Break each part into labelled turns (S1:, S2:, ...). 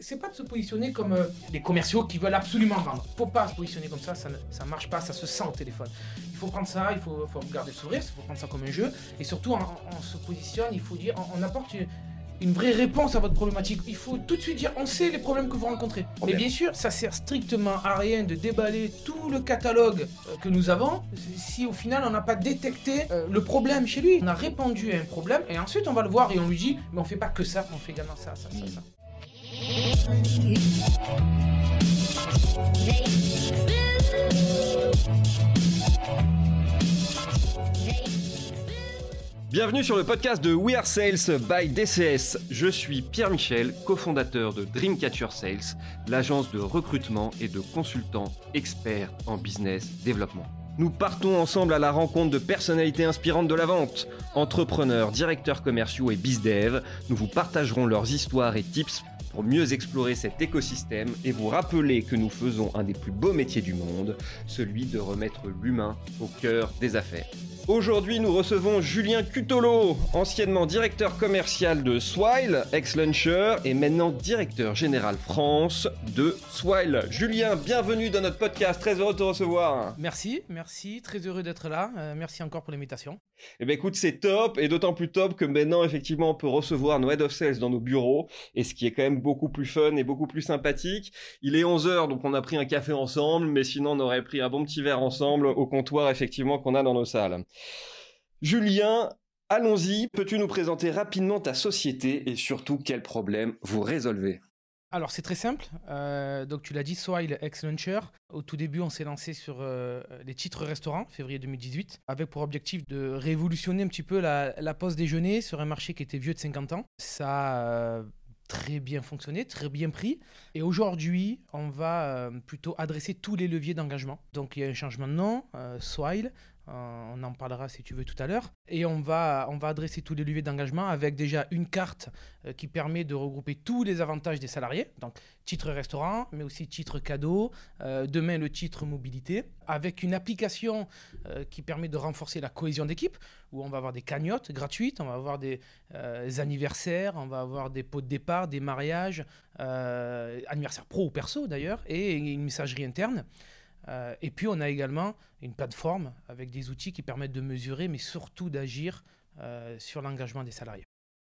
S1: C'est pas de se positionner comme euh, les commerciaux qui veulent absolument vendre. Faut pas se positionner comme ça, ça ne ça marche pas, ça se sent au téléphone. Il faut prendre ça, il faut, faut garder le sourire, il faut prendre ça comme un jeu. Et surtout, on, on se positionne, il faut dire, on, on apporte une, une vraie réponse à votre problématique. Il faut tout de suite dire, on sait les problèmes que vous rencontrez. Mais bien sûr, ça sert strictement à rien de déballer tout le catalogue euh, que nous avons si au final on n'a pas détecté euh, le problème chez lui. On a répondu à un problème et ensuite on va le voir et on lui dit, mais on fait pas que ça, on fait également ça, ça, ça, ça.
S2: Bienvenue sur le podcast de We Are Sales by DCS. Je suis Pierre Michel, cofondateur de Dreamcatcher Sales, l'agence de recrutement et de consultants experts en business développement. Nous partons ensemble à la rencontre de personnalités inspirantes de la vente, entrepreneurs, directeurs commerciaux et bizdev. Nous vous partagerons leurs histoires et tips pour mieux explorer cet écosystème et vous rappeler que nous faisons un des plus beaux métiers du monde, celui de remettre l'humain au cœur des affaires. Aujourd'hui, nous recevons Julien Cutolo, anciennement directeur commercial de Swile, ex-luncher, et maintenant directeur général France de Swile. Julien, bienvenue dans notre podcast, très heureux de te recevoir.
S1: Merci, merci, très heureux d'être là. Euh, merci encore pour l'invitation.
S2: Eh bien écoute, c'est top, et d'autant plus top que maintenant, effectivement, on peut recevoir nos head of sales dans nos bureaux, et ce qui est quand même beaucoup plus fun et beaucoup plus sympathique. Il est 11h, donc on a pris un café ensemble, mais sinon on aurait pris un bon petit verre ensemble au comptoir, effectivement, qu'on a dans nos salles. Julien, allons-y. Peux-tu nous présenter rapidement ta société et surtout quels problèmes vous résolvez?
S1: Alors c'est très simple. Euh, donc tu l'as dit, Swile ex Launcher. Au tout début, on s'est lancé sur euh, les titres restaurants, février 2018, avec pour objectif de révolutionner un petit peu la, pause déjeuner sur un marché qui était vieux de 50 ans. Ça euh, très bien fonctionné, très bien pris. Et aujourd'hui, on va euh, plutôt adresser tous les leviers d'engagement. Donc il y a un changement de nom, euh, Swile, euh, on en parlera si tu veux tout à l'heure. Et on va, on va adresser tous les leviers d'engagement avec déjà une carte euh, qui permet de regrouper tous les avantages des salariés. Donc titre restaurant, mais aussi titre cadeau, euh, demain le titre mobilité, avec une application qui permet de renforcer la cohésion d'équipe, où on va avoir des cagnottes gratuites, on va avoir des anniversaires, on va avoir des pots de départ, des mariages, anniversaires pro ou perso d'ailleurs, et une messagerie interne. Euh, et puis on a également une plateforme avec des outils qui permettent de mesurer, mais surtout d'agir euh, sur l'engagement des salariés.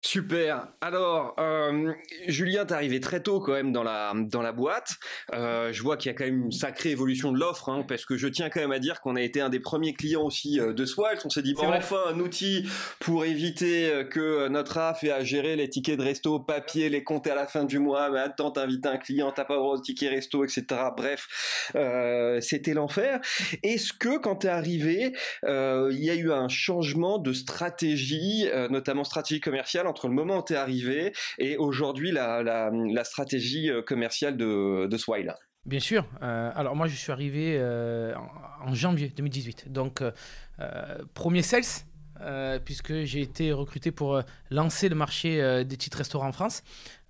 S2: Super. Alors, euh, Julien, t'es arrivé très tôt quand même dans la dans la boîte. Euh, je vois qu'il y a quand même une sacrée évolution de l'offre, hein, parce que je tiens quand même à dire qu'on a été un des premiers clients aussi euh, de Swile. On s'est dit bon, enfin un outil pour éviter euh, que notre AF ait à gérer les tickets de resto papier, les compter à la fin du mois. Mais attends, t'invites un client, t'as pas le droit au ticket resto, etc. Bref, euh, c'était l'enfer. Est-ce que quand t'es arrivé, euh, il y a eu un changement de stratégie, euh, notamment stratégie commerciale, entre le moment où tu es arrivé et aujourd'hui la, stratégie euh, commerciale de, de Swile
S1: Bien sûr. Euh, alors moi, je suis arrivé euh, en, janvier 2018. Donc, premier sales, puisque j'ai été recruté pour lancer le marché des titres restaurants en France.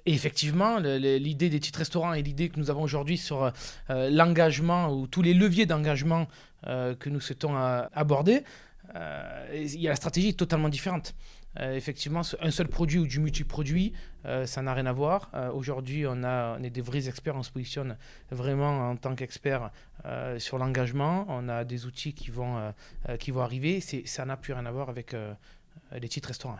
S1: Et effectivement, l'idée des titres restaurants et l'idée que nous avons aujourd'hui sur l'engagement ou tous les leviers d'engagement que nous souhaitons aborder, il y a la stratégie totalement différente. Euh, effectivement, un seul produit ou du multiproduit, euh, ça n'a rien à voir. Euh, aujourd'hui, on, est des vrais experts, on se positionne vraiment en tant qu'expert euh, sur l'engagement. On a des outils qui vont, qui vont arriver. Ça n'a plus rien à voir avec les titres restaurants.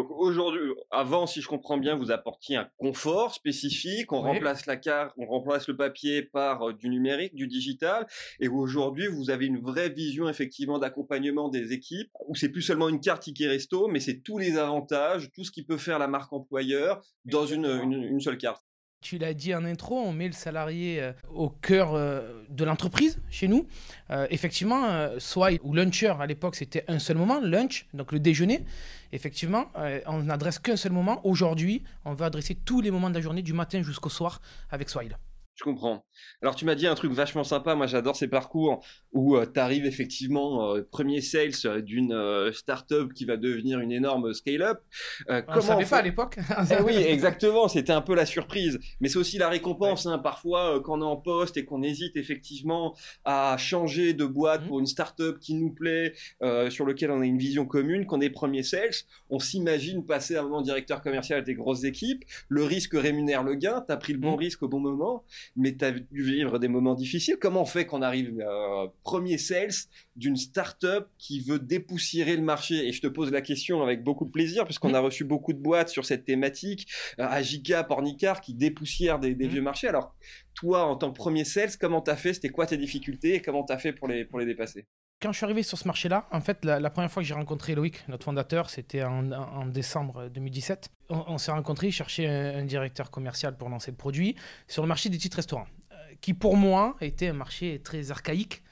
S2: Donc aujourd'hui, avant, si je comprends bien, vous apportiez un confort spécifique, on
S1: Oui.
S2: remplace la carte, on remplace le papier par euh, du numérique, du digital, et aujourd'hui, vous avez une vraie vision effectivement d'accompagnement des équipes, où c'est plus seulement une carte ticket resto, mais c'est tous les avantages, tout ce qui peut faire la marque employeur dans une, une, une seule carte.
S1: Tu l'as dit en intro, on met le salarié euh, au cœur euh, de l'entreprise chez nous. Euh, effectivement, soit ou luncher à l'époque c'était un seul moment, lunch, donc le déjeuner. Effectivement, on n'adresse qu'un seul moment. Aujourd'hui, on va adresser tous les moments de la journée, du matin jusqu'au soir, avec Swile.
S2: Je comprends. Alors tu m'as dit un truc vachement sympa, moi j'adore ces parcours où euh, tu arrives effectivement euh, premier sales euh, d'une startup qui va devenir une énorme scale-up.
S1: On comment savait pas à l'époque.
S2: eh oui, exactement, c'était un peu la surprise. Mais c'est aussi la récompense. Hein. Parfois, quand on est en poste et qu'on hésite effectivement à changer de boîte mmh. pour une startup qui nous plaît, sur lequel on a une vision commune, qu'on est premier sales, on s'imagine passer un moment directeur commercial des grosses équipes. Le risque rémunère le gain, tu as pris le bon mmh. risque au bon moment, mais tu as dû vivre des moments difficiles. Comment on fait qu'on arrive euh, premier sales d'une startup qui veut dépoussiérer le marché? Et je te pose la question avec beaucoup de plaisir, puisqu'on mmh. a reçu beaucoup de boîtes sur cette thématique, euh, Agica, Pornicar, qui dépoussièrent des, mmh. vieux marchés. Alors, toi, en tant que premier sales, comment tu as fait? C'était quoi tes difficultés? Et comment tu as fait pour les, pour les dépasser?
S1: Quand je suis arrivé sur ce marché-là, en fait, la, première fois que j'ai rencontré Loïc, notre fondateur, c'était en, décembre 2017. On, s'est rencontrés, il cherchait un, directeur commercial pour lancer le produit sur le marché des titres restaurants qui pour moi était un marché très archaïque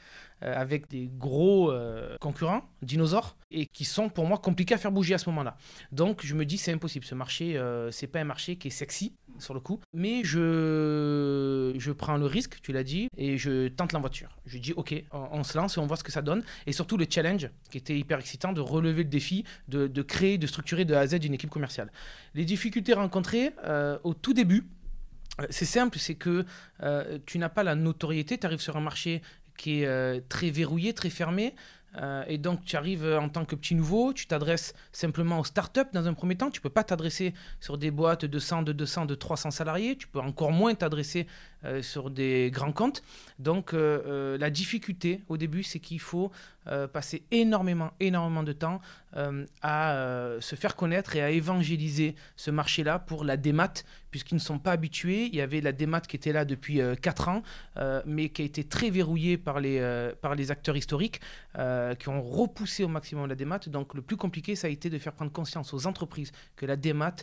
S1: euh, avec des gros euh, concurrents, dinosaures, et qui sont pour moi compliqués à faire bouger à ce moment-là. Donc je me dis c'est impossible, ce marché, euh, c'est pas un marché qui est sexy sur le coup, mais je, je prends le risque, tu l'as dit, et je tente la voiture. Je dis ok, on, se lance et on voit ce que ça donne, et surtout le challenge qui était hyper excitant de relever le défi, de, créer, de structurer de A à Z une équipe commerciale. Les difficultés rencontrées au tout début, euh, c'est simple, c'est que euh, tu n'as pas la notoriété, tu arrives sur un marché qui est euh, très verrouillé, très fermé. et donc, tu arrives en tant que petit nouveau, tu t'adresses simplement aux startups dans un premier temps. Tu ne peux pas t'adresser sur des boîtes de 100, de 200, de 300 salariés. Tu peux encore moins t'adresser sur des grands comptes. Donc, la difficulté au début, c'est qu'il faut passer énormément, énormément de temps à se faire connaître et à évangéliser ce marché-là pour la démat, puisqu'ils ne sont pas habitués. Il y avait la démat qui était là depuis euh, 4 ans, euh, mais qui a été très verrouillée par les, euh, par les acteurs historiques, euh, qui ont repoussé au maximum la démat. Donc le plus compliqué, ça a été de faire prendre conscience aux entreprises que la démat,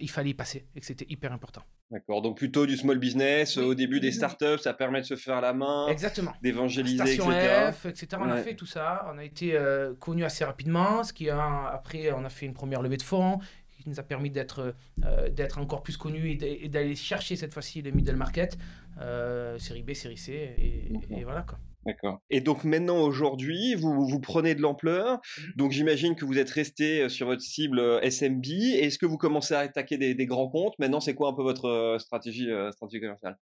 S1: il fallait y passer et que c'était hyper important.
S2: D'accord, donc plutôt du small business, au début des startups, ça permet de se faire la main,
S1: Exactement.
S2: d'évangéliser,
S1: Station etc. F, etc. On a fait tout ça, on a été connu assez rapidement, ce qui a, après on a fait une première levée de fonds, qui nous a permis d'être euh, d'être encore plus connu et d'aller chercher cette fois-ci le middle market, euh, série B, série C, et, voilà quoi.
S2: D'accord. Et donc maintenant, aujourd'hui, vous, vous prenez de l'ampleur. Mhm. Donc j'imagine que vous êtes resté euh, sur votre cible SMB. Est-ce que vous commencez à attaquer des, des grands comptes? Maintenant, c'est quoi un peu votre stratégie, stratégie commerciale?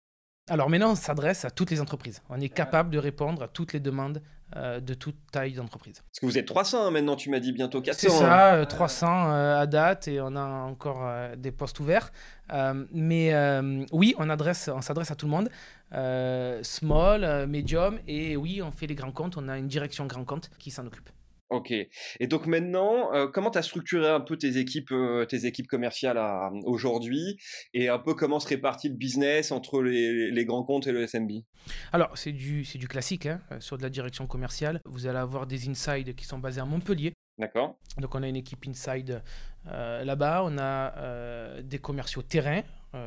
S1: Alors maintenant, on s'adresse à toutes les entreprises. On est capable de répondre à toutes les demandes euh, de toute taille d'entreprise.
S2: Parce que vous êtes 300 hein, maintenant, tu m'as dit bientôt 400.
S1: C'est ça, 300 hein. euh, euh, à date et on a encore des postes ouverts. mais oui, on, adresse, on s'adresse à tout le monde. Small, medium et oui, on fait les grands comptes. On a une direction grand compte qui s'en occupe.
S2: Ok. Et donc maintenant, euh, comment tu as structuré un peu tes équipes, euh, tes équipes commerciales aujourd'hui? Et un peu comment se répartit le business entre les, grands comptes et le SMB
S1: Alors, c'est du, du classique. Hein, euh, sur de la direction commerciale, vous allez avoir des inside qui sont basés à Montpellier.
S2: D'accord.
S1: Donc, on a une équipe inside là-bas. On a des commerciaux terrain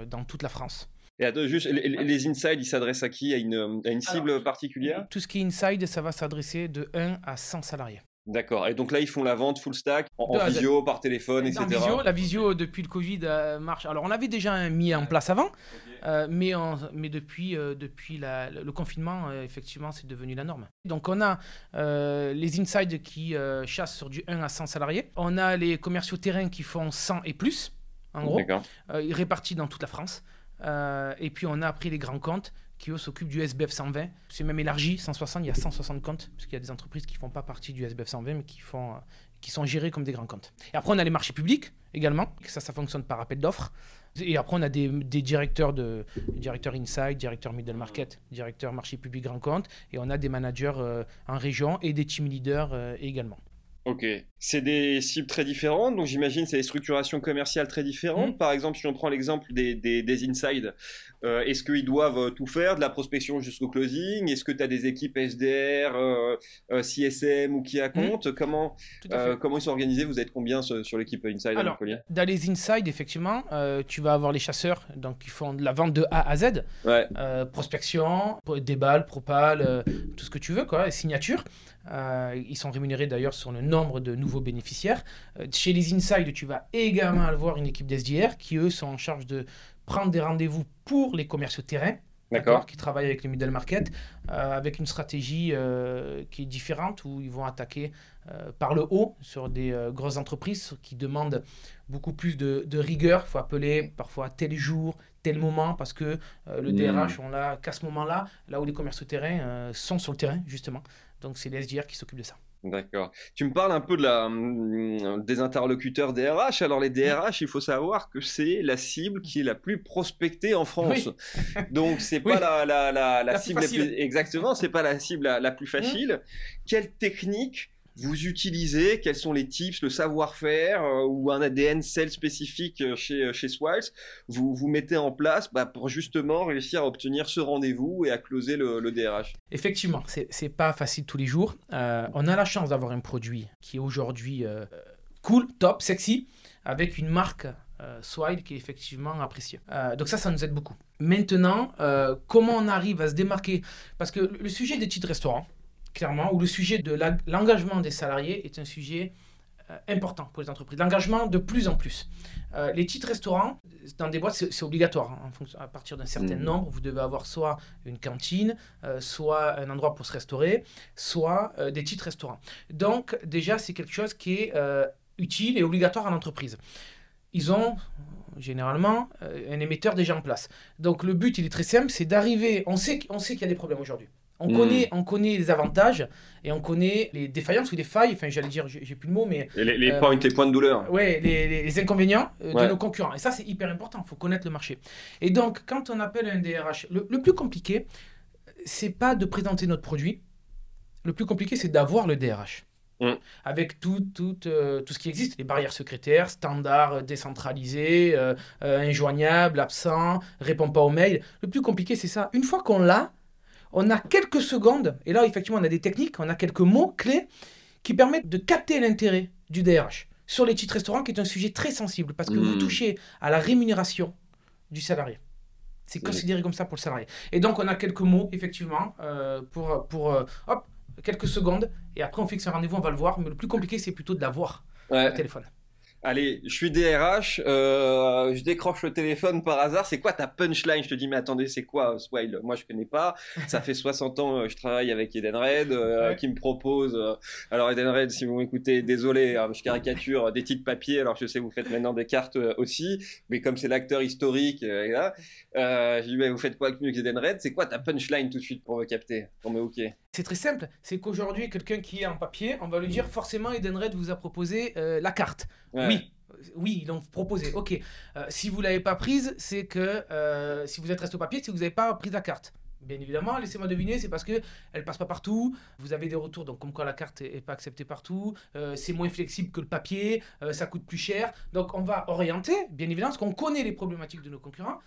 S1: dans toute la France.
S2: Et attends, juste, les, les inside, ils s'adressent à qui? À une, à une cible particulière?
S1: Tout ce qui est inside, ça va s'adresser de 1 à 100 salariés.
S2: D'accord. Et donc là, ils font la vente full stack en, visio, par téléphone, etc.
S1: Visio, la visio depuis le Covid euh, marche. Alors on avait déjà mis en place avant, euh, mais, mais depuis, euh, depuis le confinement, effectivement, c'est devenu la norme. Donc on a les inside qui chassent sur du 1 à 100 salariés. On a les commerciaux terrain qui font 100 et plus, en gros, répartis dans toute la France. Et puis on a après les grands comptes qui eux s'occupent du SBF 120. C'est même élargi, 160, il y a 160 comptes, parce qu'il y a des entreprises qui ne font pas partie du SBF 120, mais qui, font, euh, qui sont gérées comme des grands comptes. Et après, on a les marchés publics également, ça, ça fonctionne par appel d'offres. Et après, on a des, directeurs, de, directeurs inside, directeurs middle market, directeurs marché public grand compte, et on a des managers euh, en région et des team leaders euh, également.
S2: Ok. C'est des cibles très différentes, donc j'imagine c'est des structurations commerciales très différentes. Mmh. Par exemple, si on prend l'exemple des, des, des inside, euh, est-ce qu'ils doivent euh, tout faire, de la prospection jusqu'au closing? Est-ce que tu as des équipes SDR, euh, CSM ou qui à mmh. compte Comment, comment ils sont organisés? Vous êtes combien sur, l'équipe Inside
S1: Alors, Dans les Inside, effectivement, tu vas avoir les chasseurs donc, qui font de la vente de A à Z, ouais. prospection, déballe, propal, tout ce que tu veux, quoi, signature. Ils sont rémunérés d'ailleurs sur le nombre de nouveaux bénéficiaires. chez les Inside, tu vas également avoir une équipe d'SDR qui, eux, sont en charge de prendre des rendez-vous pour les commerciaux terrain.
S2: D'accord.
S1: qui travaillent avec les middle market, euh, avec une stratégie euh, qui est différente où ils vont attaquer euh, par le haut sur des euh, grosses entreprises qui demandent beaucoup plus de, de rigueur. Il faut appeler parfois tel jour, tel moment, parce que euh, le
S2: Mm.
S1: DRH, on l'a qu'à ce moment-là, là où les commerces terrain euh, sont sur le terrain, justement. Donc c'est les SDR qui s'occupent de ça.
S2: D'accord. Tu me parles un peu de la, hum, des interlocuteurs DRH. Alors les DRH, il faut savoir que c'est la cible qui est la plus prospectée en France. Donc c'est pas
S1: Oui.
S2: la, la, la, la
S1: La plus
S2: cible la plus- exactement, c'est pas la cible la, la plus facile. Quelle technique vous utilisez Quels sont les tips, le savoir-faire euh, ou un ADN sales spécifique euh, chez euh, chez Swiles vous vous mettez en place bah, pour justement réussir à obtenir ce rendez-vous et à closer le, DRH.
S1: Effectivement, c'est pas facile tous les jours. On a la chance d'avoir un produit qui est aujourd'hui cool, top, sexy, avec une marque Swile qui est effectivement appréciée. Donc ça, ça nous aide beaucoup. Maintenant, comment on arrive à se démarquer? Parce que le sujet des titres restaurants, clairement, ou le sujet de l'engagement des salariés est un sujet euh, important pour les entreprises. L'engagement de plus en plus. Euh, les titres restaurants, dans des boîtes, c'est obligatoire. hein, en fonction, à partir d'un certain
S2: Mhm.
S1: nombre, vous devez avoir soit une cantine, euh, soit un endroit pour se restaurer, soit des titres restaurants. Donc déjà, c'est quelque chose qui est utile et obligatoire à l'entreprise. Ils ont généralement un émetteur déjà en place. Donc le but, il est très simple, c'est d'arriver, on sait, on sait qu'il y a des problèmes aujourd'hui. On, connaît, on connaît les avantages et on connaît les défaillances ou les failles, enfin j'allais dire, j'ai plus le mot, mais
S2: les, les
S1: Euh,
S2: points, les points de douleur.
S1: Ouais, les, les- les inconvénients euh,
S2: Ouais.
S1: de nos concurrents. Et ça, c'est hyper important. Il faut connaître le marché. Et donc, quand on appelle un DRH, le, le plus compliqué, c'est pas de présenter notre produit. Le plus compliqué, c'est d'avoir le DRH.
S2: Mm.
S1: Avec tout, tout, euh, tout ce qui existe, les barrières secrétaires, standards décentralisés, injoignables, absents, répond pas aux mails. Le plus compliqué, c'est ça. Une fois qu'on l'a, on a quelques secondes, et là, effectivement, on a des techniques, on a quelques mots clés qui permettent de capter l'intérêt du DRH sur les titres restaurants, qui est un sujet très sensible, parce que vous
S2: Mm.
S1: touchez à la rémunération du salarié. C'est considéré comme ça pour le salarié. Et donc, on a quelques mots, effectivement, euh, pour, pour euh, hop, quelques secondes, et après, on fixe un rendez-vous, on va le voir, mais le plus compliqué, c'est plutôt de l'avoir
S2: Ouais.
S1: au téléphone.
S2: Allez, je suis DRH, euh, je décroche le téléphone par hasard. C'est quoi ta punchline? Je te dis, mais attendez, c'est quoi Swile? Moi, je connais pas. Ça fait 60 ans que je travaille avec Edenred, euh,
S1: Ouais.
S2: qui me propose. euh, alors, Edenred, si vous m'écoutez, désolé, hein, je caricature des titres papier. Alors, je sais, vous faites maintenant des cartes euh, aussi, mais comme c'est l'acteur historique, euh, et là, euh, je dis, mais vous faites quoi avec nous avec Edenred C'est quoi ta punchline tout de suite pour me capter? Pour me hooker?
S1: C'est très simple. C'est qu'aujourd'hui, quelqu'un qui est en papier, on va lui dire forcément, Edenred vous a proposé euh, la carte.
S2: Ouais.
S1: Oui. Oui, ils l'ont proposé. Ok. Euh, si vous l'avez pas prise, c'est que euh, si vous êtes resté au papier, c'est que vous n'avez pas pris la carte. Bien évidemment, laissez-moi deviner, c'est parce que elle passe pas partout. Vous avez des retours, donc comme quoi la carte est, est pas acceptée partout. euh, c'est moins flexible que le papier, euh, ça coûte plus cher. Donc on va orienter, bien évidemment, parce qu'on connaît les problématiques de nos concurrents.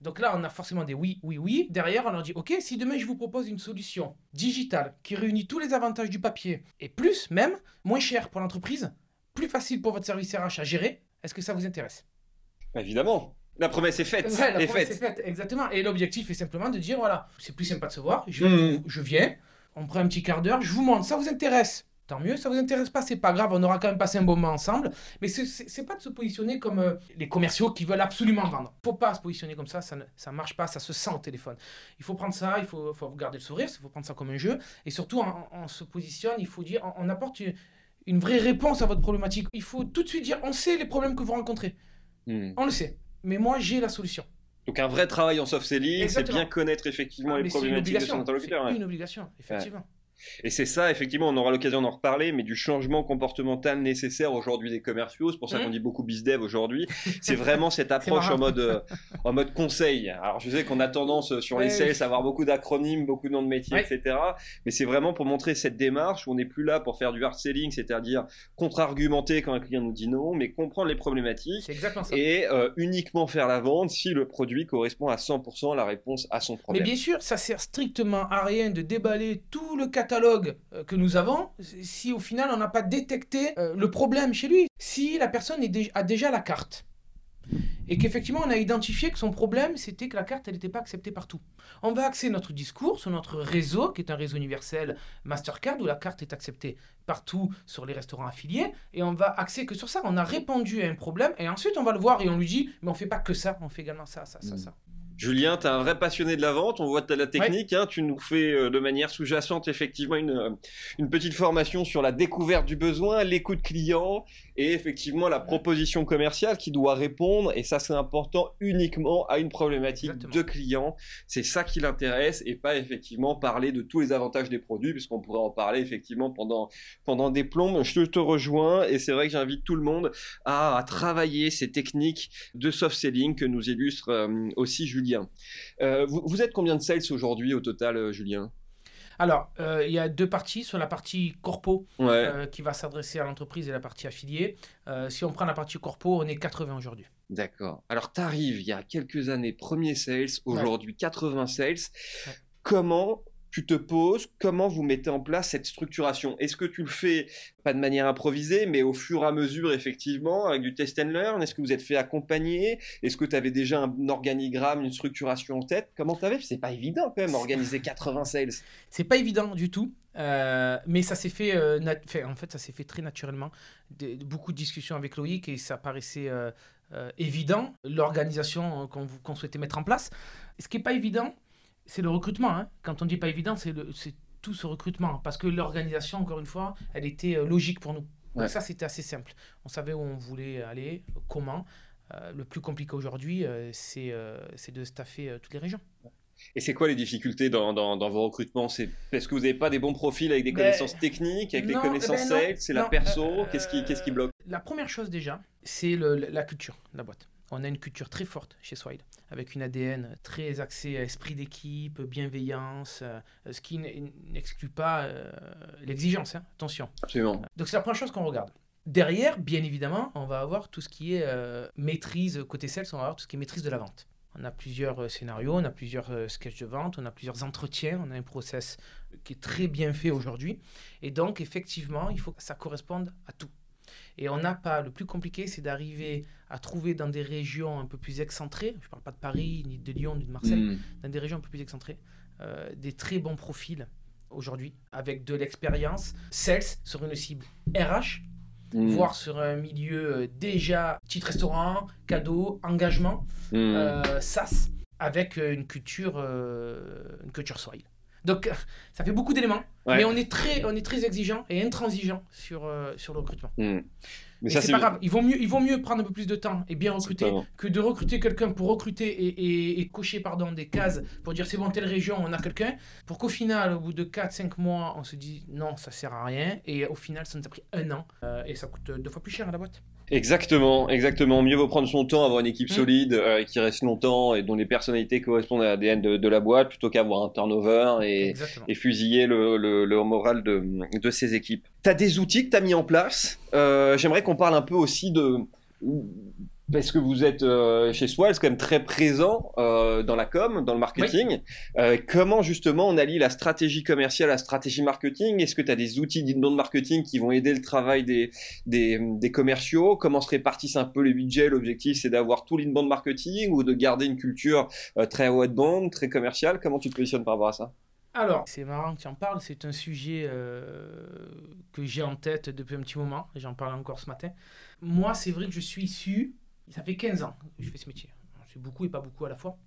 S1: Donc là, on a forcément des oui, oui, oui. Derrière, on leur dit, OK, si demain je vous propose une solution digitale qui réunit tous les avantages du papier et plus, même, moins cher pour l'entreprise, plus facile pour votre service RH à gérer, est-ce que ça vous intéresse?
S2: Évidemment. La promesse est faite.
S1: Ouais, la
S2: est
S1: promesse
S2: faite.
S1: est faite, exactement. Et l'objectif est simplement de dire, voilà, c'est plus sympa de se voir, je,
S2: Mhm.
S1: je viens, on prend un petit quart d'heure, je vous montre, ça vous intéresse? Tant mieux, ça vous intéresse pas, c'est pas grave, on aura quand même passé un bon moment ensemble. Mais c'est- pas de se positionner comme euh, les commerciaux qui veulent absolument vendre. Faut pas se positionner comme ça, ça ne ça marche pas, ça se sent au téléphone. Il faut prendre ça, il faut, faut garder le sourire, il faut prendre ça comme un jeu. Et surtout, on, on se positionne, il faut dire, on, on apporte une, une vraie réponse à votre problématique. Il faut tout de suite dire, on sait les problèmes que vous rencontrez,
S2: Hmm.
S1: on le sait. Mais moi, j'ai la solution.
S2: Donc un vrai travail en soft selling, c'est bien connaître effectivement
S1: Ah,
S2: les problématiques de son interlocuteur.
S1: C'est une obligation, effectivement.
S2: Et c'est ça, effectivement, on aura l'occasion d'en reparler, mais du changement comportemental nécessaire aujourd'hui des commerciaux, c'est pour ça
S1: Mhm.
S2: qu'on dit beaucoup bizdev aujourd'hui, c'est vraiment cette approche en mode, euh, en mode conseil. Alors je sais qu'on a tendance euh, sur les sales à avoir beaucoup d'acronymes, beaucoup de noms de métiers,
S1: Ouais.
S2: etc. Mais c'est vraiment pour montrer cette démarche où on n'est plus là pour faire du hard selling, c'est-à-dire contre-argumenter quand un client nous dit non, mais comprendre les problématiques et euh, uniquement faire la vente si le produit correspond à 100% à la réponse à son
S1: Mais
S2: problème.
S1: bien sûr, ça sert strictement à rien de déballer tout le catalogue euh, que nous avons si au final on n'a pas détecté euh, le problème chez lui. Si la personne a déjà la carte et qu'effectivement on a identifié que son problème c'était que la carte elle n'était pas acceptée partout. On va axer notre discours sur notre réseau qui est un réseau universel Mastercard où la carte est acceptée partout sur les restaurants affiliés et on va axer que sur ça. On a répondu à un problème et ensuite on va le voir et on lui dit mais on fait pas que ça, on fait également ça, ça, ça,
S2: Mm.
S1: ça.
S2: Julien, tu es un vrai passionné de la vente, on voit la technique, hein, tu nous fais euh, de manière sous-jacente effectivement une, euh, une, petite formation sur la découverte du besoin, l'écoute client et effectivement la proposition commerciale qui doit répondre, et ça c'est important, uniquement à une problématique de client. C'est ça qui l'intéresse et pas effectivement parler de tous les avantages des produits, puisqu'on pourrait en parler effectivement pendant, pendant des plombes. Je te rejoins et c'est vrai que j'invite tout le monde à, travailler ces techniques de soft selling que nous illustre euh, aussi Julien. Euh, vous, vous, êtes combien de sales aujourd'hui au total, euh, Julien?
S1: Alors, euh, il y a deux parties. Sur la partie corpo, euh, qui va s'adresser à l'entreprise, et la partie affiliée. Euh, si on prend la partie corpo, on est 80 aujourd'hui.
S2: D'accord. Alors, tu arrives il y a quelques années, premier sales, aujourd'hui 80 sales. Comment tu te poses, comment vous mettez en place cette structuration? Est-ce que tu le fais pas de manière improvisée, mais au fur et à mesure, effectivement, avec du test and learn? Est-ce que vous êtes fait accompagner? Est-ce que tu avais déjà un organigramme, une structuration en tête? Comment tu avais C'est pas évident quand même, organiser 80 sales.
S1: C'est pas évident du tout. Euh, mais ça s'est fait, euh, en fait, ça s'est fait très naturellement. beaucoup de discussions avec Loïc et ça paraissait euh, évident, l'organisation qu'on souhaitait mettre en place. Ce qui n'est pas évident, c'est le recrutement. Hein. Quand on dit pas évident, c'est tout ce recrutement. Parce que l'organisation, encore une fois, elle était euh, logique pour nous. Donc ça, c'était assez simple. On savait où on voulait aller, comment. Euh, le plus compliqué aujourd'hui, euh, c'est de staffer toutes les régions.
S2: Et c'est quoi les difficultés dans, dans, vos recrutements? C'est parce que vous n'avez pas des bons profils avec des ben, connaissances techniques, avec des connaissances ben sales C'est la perso Qu'est-ce qui, qui bloque?
S1: La première chose déjà, c'est la culture de la boîte on a une culture très forte chez Swile, avec une ADN très axée à esprit d'équipe, bienveillance, euh, ce qui n'exclut pas euh, l'exigence, hein, attention.
S2: Absolument.
S1: Donc c'est la première chose qu'on regarde. Derrière, bien évidemment, on va avoir tout ce qui est euh, maîtrise, côté sales, on va avoir tout ce qui est maîtrise de la vente. On a plusieurs scénarios, on a plusieurs sketchs de vente, on a plusieurs entretiens, on a un process qui est très bien fait aujourd'hui. Et donc, effectivement, il faut que ça corresponde à tout. Et on n'a pas, le plus compliqué, c'est d'arriver à trouver dans des régions un peu plus excentrées, je ne parle pas de Paris, ni de Lyon, ni de Marseille, hmm. dans des régions un peu plus excentrées, euh, des très bons profils aujourd'hui, avec de l'expérience, sales sur une cible RH, hmm. voire sur un milieu euh, déjà petit restaurant, cadeau, engagement, hmm. euh, SaaS, avec une culture, une culture soil. Donc, ça fait beaucoup d'éléments, mais on est très, on est très exigeant et intransigeant sur, euh, sur le recrutement. Hmm. Mais, c'est pas grave. Il vaut, mieux, il vaut mieux prendre un peu plus de temps et bien recruter que de recruter quelqu'un pour recruter et, et, cocher pardon, des cases pour dire c'est bon, telle région, on a quelqu'un, pour qu'au final, au bout de 4-5 mois, on se dise non, ça sert à rien. Et au final, ça nous a pris un an euh, et ça coûte deux fois plus cher à la boîte.
S2: Exactement, exactement. Mieux vaut prendre son temps, avoir une équipe mm. solide euh, qui reste longtemps et dont les personnalités correspondent à l'ADN de, de, la boîte plutôt qu'avoir un turnover et, et fusiller le, le, le moral de, de, ses équipes. Tu as des outils que tu as mis en place. Euh, J'aimerais qu'on parle un peu aussi de parce que vous êtes euh, chez Swell, c'est quand même très présent euh, dans la com, dans le marketing. Euh, comment justement on allie la stratégie commerciale à la stratégie marketing? Est-ce que tu as des outils d'inbound marketing qui vont aider le travail des, des, des, commerciaux? Comment se répartissent un peu les budgets? L'objectif c'est d'avoir tout l'inbound marketing ou de garder une culture très outbound, très commerciale? Comment tu te positionnes par rapport à ça?
S1: Alors, c'est marrant que tu en parles, c'est un sujet que j'ai en tête depuis un petit moment, et j'en parle encore ce matin. Moi, c'est vrai que je suis issu ça fait 15 ans que je fais ce métier. C'est beaucoup et pas beaucoup à la fois.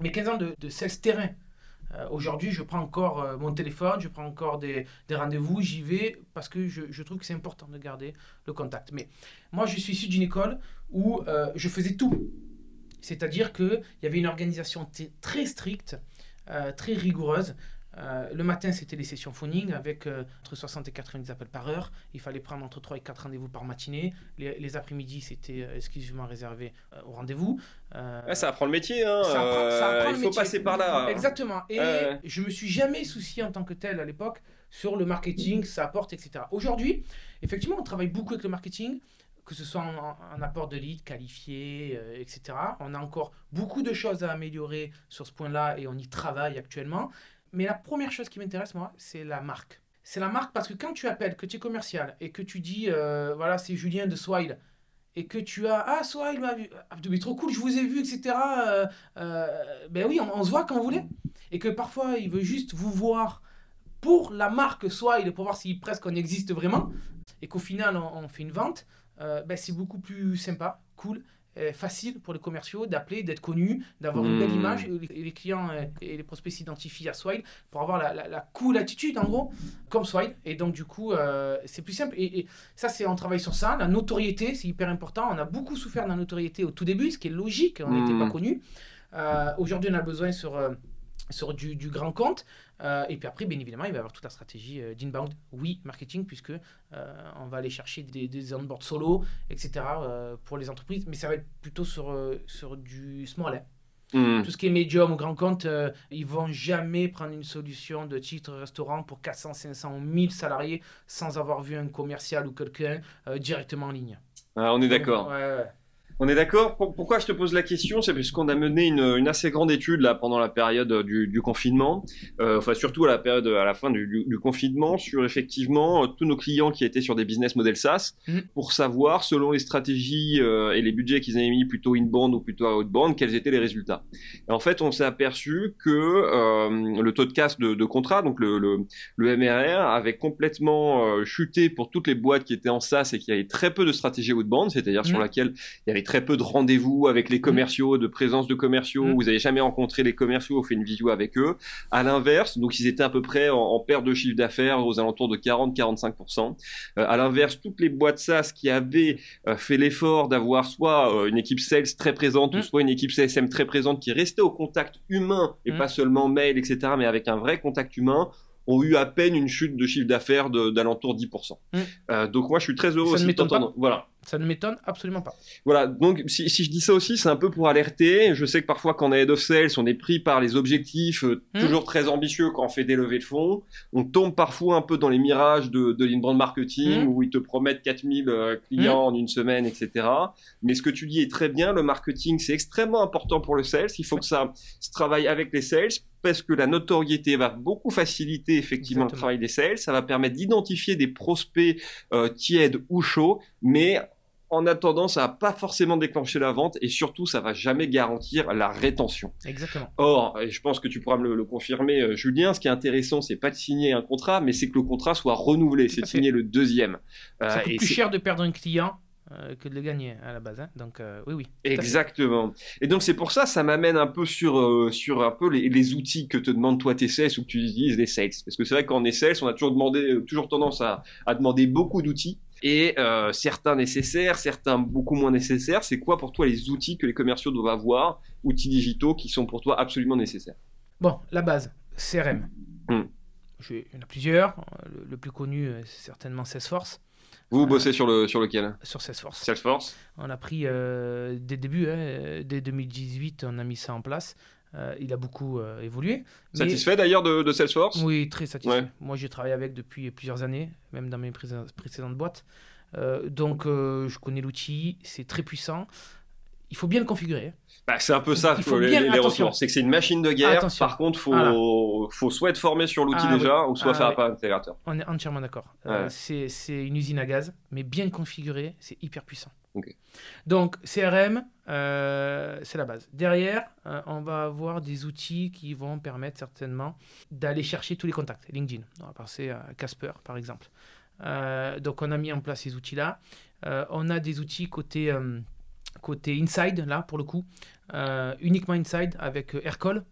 S1: Mais 15 ans de, de sales terrain. Euh, aujourd'hui, je prends encore euh, mon téléphone, je prends encore des, rendez-vous, j'y vais parce que je, trouve que c'est important de garder le contact. Mais moi, je suis issu d'une école où euh, je faisais tout. C'est-à-dire qu'il y avait une organisation très stricte, très rigoureuse. Euh, le matin, c'était les sessions phoning avec euh, entre 60 et 90 appels par heure. Il fallait prendre entre 3 et 4 rendez-vous par matinée. Les, après-midi, c'était euh, exclusivement réservé au rendez-vous.
S2: ça apprend le métier. Hein. Ça il faut passer par là.
S1: Exactement. Et je me suis jamais soucié en tant que tel à l'époque sur le marketing, ça apporte, etc. Aujourd'hui, effectivement, on travaille beaucoup avec le marketing que ce soit en, apport de leads qualifiés, etc. On a encore beaucoup de choses à améliorer sur ce point-là et on y travaille actuellement. Mais la première chose qui m'intéresse, moi, c'est la marque. C'est la marque parce que quand tu appelles, que tu es commercial et que tu dis, euh, voilà, c'est Julien de Swile, et que tu as, ah, Swile m'a vu, ah, mais trop cool, je vous ai vu, etc. Euh, euh, ben oui, on, se voit quand vous voulez. Et que parfois, il veut juste vous voir pour la marque Swile, pour voir si presque on existe vraiment. Et qu'au final, on, fait une vente. ben, c'est beaucoup plus sympa, cool facile pour les commerciaux d'appeler, d'être connus, d'avoir une belle
S2: Hmm.
S1: image. Et les clients euh, et les prospects s'identifient à Swile pour avoir la, la- la cool attitude, en gros, comme Swile. Et donc, du coup, euh, c'est plus simple. Et, et ça, c'est on travaille sur ça. La notoriété, c'est hyper important. On a beaucoup souffert de la notoriété au tout début, ce qui est logique. On n'était
S2: Hmm.
S1: pas connus. Euh, Aujourd'hui, on a besoin sur, euh, sur du, du grand compte. Euh, et puis après, bien évidemment, il va y avoir toute la stratégie euh, d'inbound, oui, marketing, puisque euh, on va aller chercher des, des onboard solo, etc. euh, pour les entreprises. Mais ça va être plutôt sur, sur du small.
S2: Hmm.
S1: Tout ce qui est médium ou grand compte, ils vont jamais prendre une solution de titre restaurant pour 400, 500 ou 1000 salariés sans avoir vu un commercial ou quelqu'un directement en ligne.
S2: Ah, on est d'accord.
S1: Ouais, ouais.
S2: On est d'accord. Pour- Pourquoi je te pose la question C'est parce qu'on a mené une, une assez grande étude là pendant la période euh, du, du confinement, Euh, enfin surtout à la période à la fin du, du- du confinement, sur effectivement euh, tous nos clients qui étaient sur des business models SaaS,
S1: Mhm.
S2: pour savoir selon les stratégies euh, et les budgets qu'ils avaient mis plutôt inbound ou plutôt outbound, quels étaient les résultats. Et en fait, on s'est aperçu que le taux de casse de, de contrat, donc le, le, le MRR, avait complètement chuté pour toutes les boîtes qui étaient en SaaS et qui avaient très peu de stratégie outbound, c'est-à-dire sur
S1: Mhm.
S2: laquelle il y avait très peu de rendez-vous avec les commerciaux, de présence de commerciaux.
S1: Mm.
S2: Vous avez jamais rencontré les commerciaux fait une visio avec eux. À l'inverse, donc ils étaient à peu près en, en perte de chiffre d'affaires aux alentours de 40-45%. Euh, à l'inverse, toutes les boîtes SaaS qui avaient euh, fait l'effort d'avoir soit euh, une équipe sales très présente, ou soit une équipe CSM très présente qui restait au contact humain et pas seulement mail, etc., mais avec un vrai contact humain, ont eu à peine une chute de chiffre d'affaires d'alentour 10%.
S1: Mm.
S2: Euh, donc moi, je suis très heureux
S1: Ça
S2: aussi de t'entendre. Voilà.
S1: Ça ne m'étonne absolument pas.
S2: Voilà, donc si, si je dis ça aussi, c'est un peu pour alerter. Je sais que parfois, quand on est head of sales, on est pris par les objectifs euh,
S1: Hmm.
S2: toujours très ambitieux quand on fait des levées de fonds. On tombe parfois un peu dans les mirages de, de l'inbound marketing
S1: Hmm.
S2: où ils te promettent 4000 euh, clients en une semaine, etc. Mais ce que tu dis est très bien. Le marketing, c'est extrêmement important pour le sales. Il faut que ça se travaille avec les sales parce que la notoriété va beaucoup faciliter effectivement le travail des sales. Ça va permettre d'identifier des prospects euh, tièdes ou chauds, mais en attendant, ça va pas forcément déclencher la vente et surtout, ça va jamais garantir la rétention.
S1: Exactement.
S2: Or, et je pense que tu pourras me le, le confirmer, euh, Julien, ce qui est intéressant, c'est pas de signer un contrat, mais c'est que le contrat soit renouvelé, c'est de signer le deuxième. Euh,
S1: Ça coûte
S2: et
S1: plus cher de perdre un client euh, que de le gagner à la base. hein. Donc, euh, oui, oui.
S2: Exactement. Et donc c'est pour ça, ça m'amène un peu sur euh, sur un peu les, les outils que te demandent toi tes sales ou que tu utilises les sales. Parce que c'est vrai que quand on est sales, on a toujours demandé, toujours tendance à, à demander beaucoup d'outils et euh, certains nécessaires, certains beaucoup moins nécessaires. C'est quoi pour toi les outils que les commerciaux doivent avoir, outils digitaux qui sont pour toi absolument nécessaires?
S1: Bon, la base, CRM.
S2: Hmm.
S1: Je- Il y en a plusieurs. Euh, Le, le plus connu, euh, c'est certainement Salesforce.
S2: Vous bossez sur le sur lequel
S1: Sur Salesforce.
S2: Salesforce.
S1: On a pris euh, dès le début, hein, euh, dès 2018, on a mis ça en place. Euh, il a beaucoup euh, évolué. mais-
S2: Satisfait d'ailleurs de, de Salesforce?
S1: Oui, très satisfait.
S2: Ouais.
S1: Moi, j'ai travaillé avec depuis plusieurs années, même dans mes précé- précédentes boîtes. Euh, donc, je connais l'outil, c'est très puissant. Il faut bien le configurer.
S2: Bah, c'est un peu ça,
S1: Il
S2: faut
S1: faut
S2: les,
S1: bien-
S2: les
S1: attention.
S2: retours. C'est que c'est une machine de guerre.
S1: Attention.
S2: Par contre, faut,
S1: Voilà.
S2: faut soit être formé sur l'outil
S1: Ah,
S2: déjà, ou soit
S1: Ah,
S2: faire
S1: oui.
S2: un intégrateur.
S1: On est entièrement d'accord.
S2: Ouais.
S1: c'est- c'est une usine à gaz, mais bien configurée, c'est hyper puissant. Donc, CRM, euh, c'est la base. Derrière, euh, on va avoir des outils qui vont permettre certainement d'aller chercher tous les contacts. LinkedIn, on va passer à Casper, par exemple. Euh, donc, on a mis en place ces outils-là. On a des outils côté, côté Inside, là, pour le coup, uniquement Inside avec Aircall.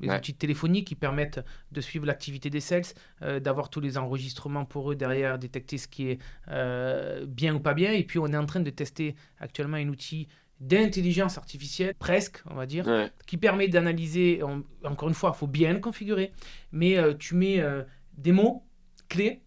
S1: Les
S2: Ouais.
S1: outils téléphoniques qui permettent de suivre l'activité des sales, euh, d'avoir tous les enregistrements pour eux derrière, détecter ce qui est euh, bien ou pas bien. Et puis on est en train de tester actuellement un outil d'intelligence artificielle, presque, on va dire,
S2: Ouais.
S1: qui permet d'analyser, en- encore une fois, il faut bien le configurer, mais euh, tu mets des mots clés.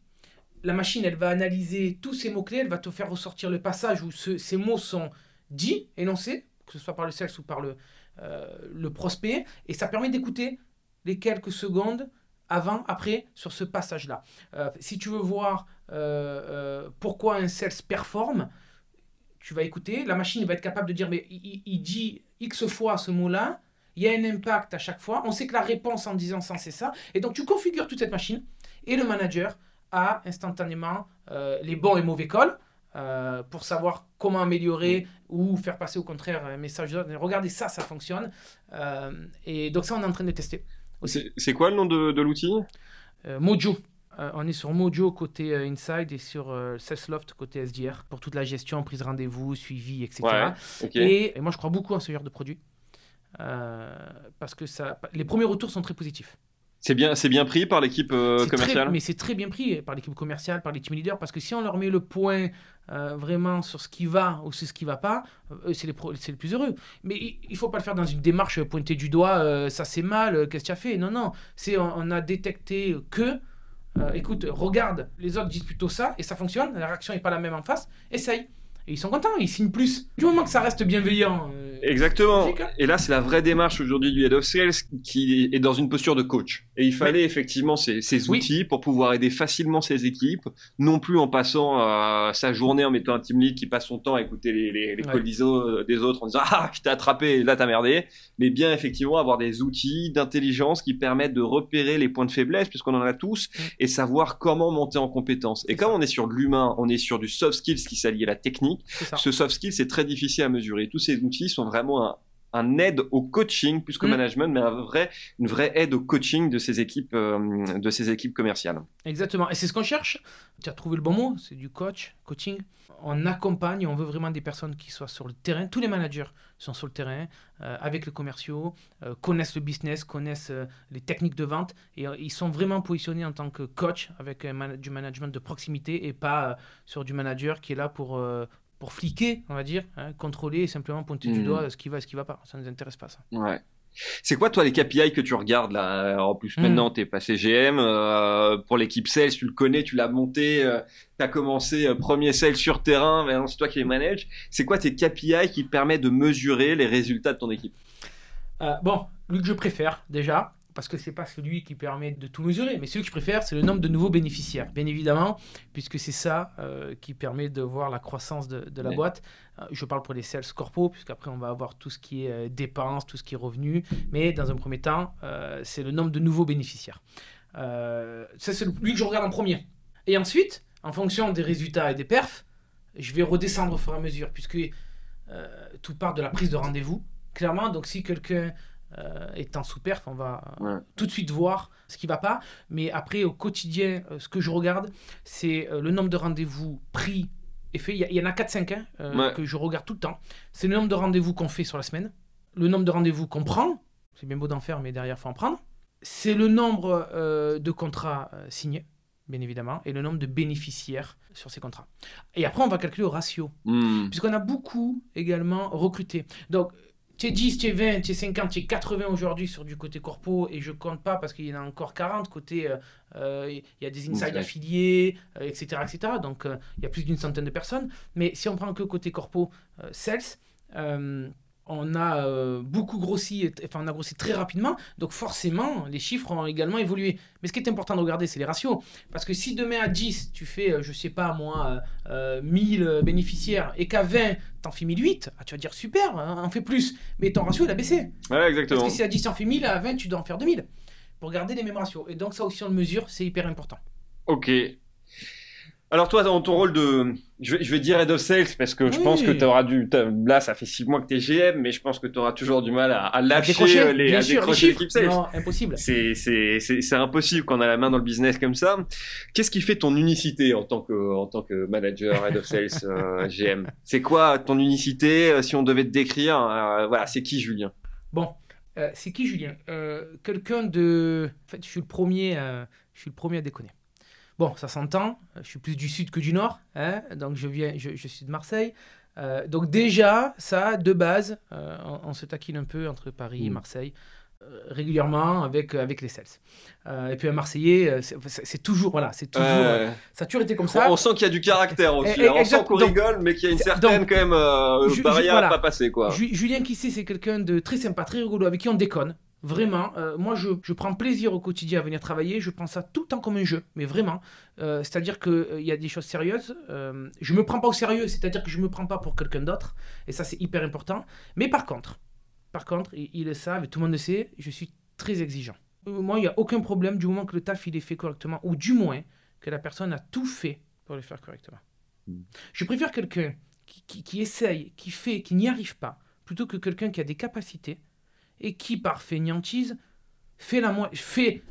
S1: La machine, elle va analyser tous ces mots-clés, elle va te faire ressortir le passage où ce- ces mots sont dits, énoncés, que ce soit par le sales ou par le, le prospect, et ça permet d'écouter les quelques secondes avant, après, sur ce passage-là. Euh, si tu veux voir euh, euh, pourquoi un sales performe, tu vas écouter, la machine va être capable de dire, mais il, dit X fois ce mot-là, il y a un impact à chaque fois, on sait que la réponse en disant ça, c'est ça, et donc tu configures toute cette machine, et le manager a instantanément euh, les bons et mauvais calls, euh, pour savoir comment améliorer ou faire passer au contraire un message. de- Regardez ça, ça fonctionne. Euh, et donc ça, on est en train de tester.
S2: C'est quoi le nom de, de l'outil?
S1: Euh, Mojo. on est sur Mojo côté Inside et sur Salesloft côté SDR pour toute la gestion, prise rendez-vous, suivi, etc. et, moi, je crois beaucoup en ce genre de produit parce que ça, les premiers retours sont très positifs.
S2: C'est bien, c'est bien pris par l'équipe euh, commerciale.
S1: mais c'est très bien pris par l'équipe commerciale, par les team leaders, parce que si on leur met le point euh, vraiment sur ce qui va ou sur ce qui va pas, euh, c'est les, les, plus heureux. Mais il faut pas le faire dans une démarche pointée du doigt, ça c'est mal, qu'est-ce que tu as fait? Non, non, c'est on, a détecté que, écoute, regarde, les autres disent plutôt ça et ça fonctionne, la réaction n'est pas la même en face, essaye. Et ils sont contents, ils signent plus. Du moment que ça reste bienveillant.
S2: Exactement. Hein. Et là, c'est la vraie démarche aujourd'hui du Head of Sales qui est dans une posture de coach. Et il fallait effectivement ces, ces outils pour pouvoir aider facilement ses équipes, non plus en passant euh, sa journée en mettant un team lead qui passe son temps à écouter les, les, les des autres en disant Ah, je t'ai attrapé, là t'as merdé. Mais bien effectivement avoir des outils d'intelligence qui permettent de repérer les points de faiblesse, puisqu'on en a tous, et savoir comment monter en compétence. Et comme on est sur de l'humain, on est sur du soft skills qui s'allie à la technique ce soft skill, c'est très difficile à mesurer. Tous ces outils sont vraiment un, aide au coaching plus qu'au mm. management, mais un vrai, une vraie aide au coaching de ces équipes, euh, de ces équipes commerciales.
S1: Exactement. Et c'est ce qu'on cherche. Tu as trouvé le bon mot, c'est du coach, coaching on accompagne, on veut vraiment des personnes qui soient sur le terrain. Tous les managers sont sur le terrain euh, avec les commerciaux, euh, connaissent le business, connaissent les techniques de vente et ils sont vraiment positionnés en tant que coach avec du management de proximité et pas sur du manager qui est là pour, pour fliquer, on va dire, hein, contrôler et simplement pointer du mmh. doigt ce qui va et ce qui va pas. Ça ne nous intéresse pas, ça.
S2: Ouais. C'est quoi, toi, les KPI que tu regardes là En plus, maintenant, tu es passé GM. Euh, pour l'équipe sales, tu le connais, tu l'as monté. Euh, tu as commencé euh, premier sales sur terrain, maintenant c'est toi qui les manage. C'est quoi tes KPI qui permettent de mesurer les résultats de ton équipe?
S1: Bon, lui que je préfère déjà, parce que c'est pas celui qui permet de tout mesurer, mais celui que je préfère, c'est le nombre de nouveaux bénéficiaires, bien évidemment, puisque c'est ça euh, qui permet de voir la croissance de, la boîte. Euh, je parle pour les sales corpo, puisqu'après on va avoir tout ce qui est euh, dépenses, tout ce qui est revenus, mais dans un premier temps, c'est le nombre de nouveaux bénéficiaires. ça, c'est celui que je regarde en premier. Et ensuite, en fonction des résultats et des perfs, je vais redescendre au fur et à mesure, puisque tout part de la prise de rendez-vous. Clairement, donc si quelqu'un étant sous perf, on va tout de suite voir ce qui va pas. Mais après, au quotidien, euh, ce que je regarde, c'est euh, le nombre de rendez-vous pris et fait. Il y, en a 4-5 hein, que je regarde tout le temps. C'est le nombre de rendez-vous qu'on fait sur la semaine, le nombre de rendez-vous qu'on prend. C'est bien beau d'en faire, mais derrière, il faut en prendre. C'est le nombre de contrats signés bien évidemment, et le nombre de bénéficiaires sur ces contrats. Et après, on va calculer au ratio, hmm. puisqu'on a beaucoup également recruté. Donc, tu es 10, tu es 20, tu es 50, tu es 80 aujourd'hui sur du côté corpo et je compte pas parce qu'il y en a encore 40 côté euh, euh, il y a des inside affiliés etc euh, etc donc il y a plus d'une centaine de personnes. Mais si on prend que côté corpo sales on a euh, beaucoup grossi, enfin on a grossi très rapidement, donc forcément les chiffres ont également évolué. Mais ce qui est important de regarder, c'est les ratios. Parce que si demain à 10, tu fais, euh, je sais pas moi, 1000 euh, bénéficiaires et qu'à 20, t'en fais 1008, ah, tu vas dire super, hein, on fait plus. Mais ton ratio, il a baissé.
S2: Ouais, exactement.
S1: Parce que si à 10, t'en fais 1000, à 20, tu dois en faire 2000. Pour garder les mêmes ratios. Et donc ça aussi, on le mesure, c'est hyper important.
S2: Ok, alors toi, dans ton rôle de, je vais, dire head of sales parce que je pense que tu auras dû, là ça fait six mois que tu es GM, mais je pense que tu auras toujours du mal à, lâcher
S1: euh, les, à décrocher l'équipe sales. Non, impossible.
S2: C'est c'est impossible qu'on a la main dans le business comme ça. Qu'est-ce qui fait ton unicité en tant que en tant que manager head of sales euh, GM C'est quoi ton unicité euh, si on devait te décrire Voilà, c'est qui Julien?
S1: Bon, c'est qui Julien? Quelqu'un de, en fait, je suis le premier, je suis le premier à déconner. Bon, ça s'entend, je suis plus du sud que du nord, hein, donc je, viens, je, suis de Marseille. Euh, donc déjà, ça, de base, euh, on, se taquine un peu entre Paris et mm. Marseille, euh, régulièrement avec, avec les Cels. et puis un Marseillais, c'est toujours, voilà, c'est toujours, ça a toujours été comme ça.
S2: On, sent qu'il y a du caractère aussi, hein. on sent qu'on rigole, mais qu'il y a une certaine quand même barrière à pas passer. Quoi.
S1: Julien Kissé, c'est quelqu'un de très sympa, très rigolo, avec qui on déconne. Vraiment, euh, moi je, je, prends plaisir au quotidien à venir travailler, je prends ça tout le temps comme un jeu, mais vraiment. Euh, c'est-à-dire qu'il euh, y a des choses sérieuses, je me prends pas au sérieux, c'est-à-dire que je me prends pas pour quelqu'un d'autre, et ça c'est hyper important. Mais par contre, par contre, ils, le savent, et tout le monde le sait, je suis très exigeant. moi, il n'y a aucun problème du moment que le taf il est fait correctement, ou du moins que la personne a tout fait pour le faire correctement. Hmm. Je préfère quelqu'un qui, qui, qui essaye, qui fait, qui n'y arrive pas, plutôt que quelqu'un qui a des capacités et qui, par fainéantise, fait, la fait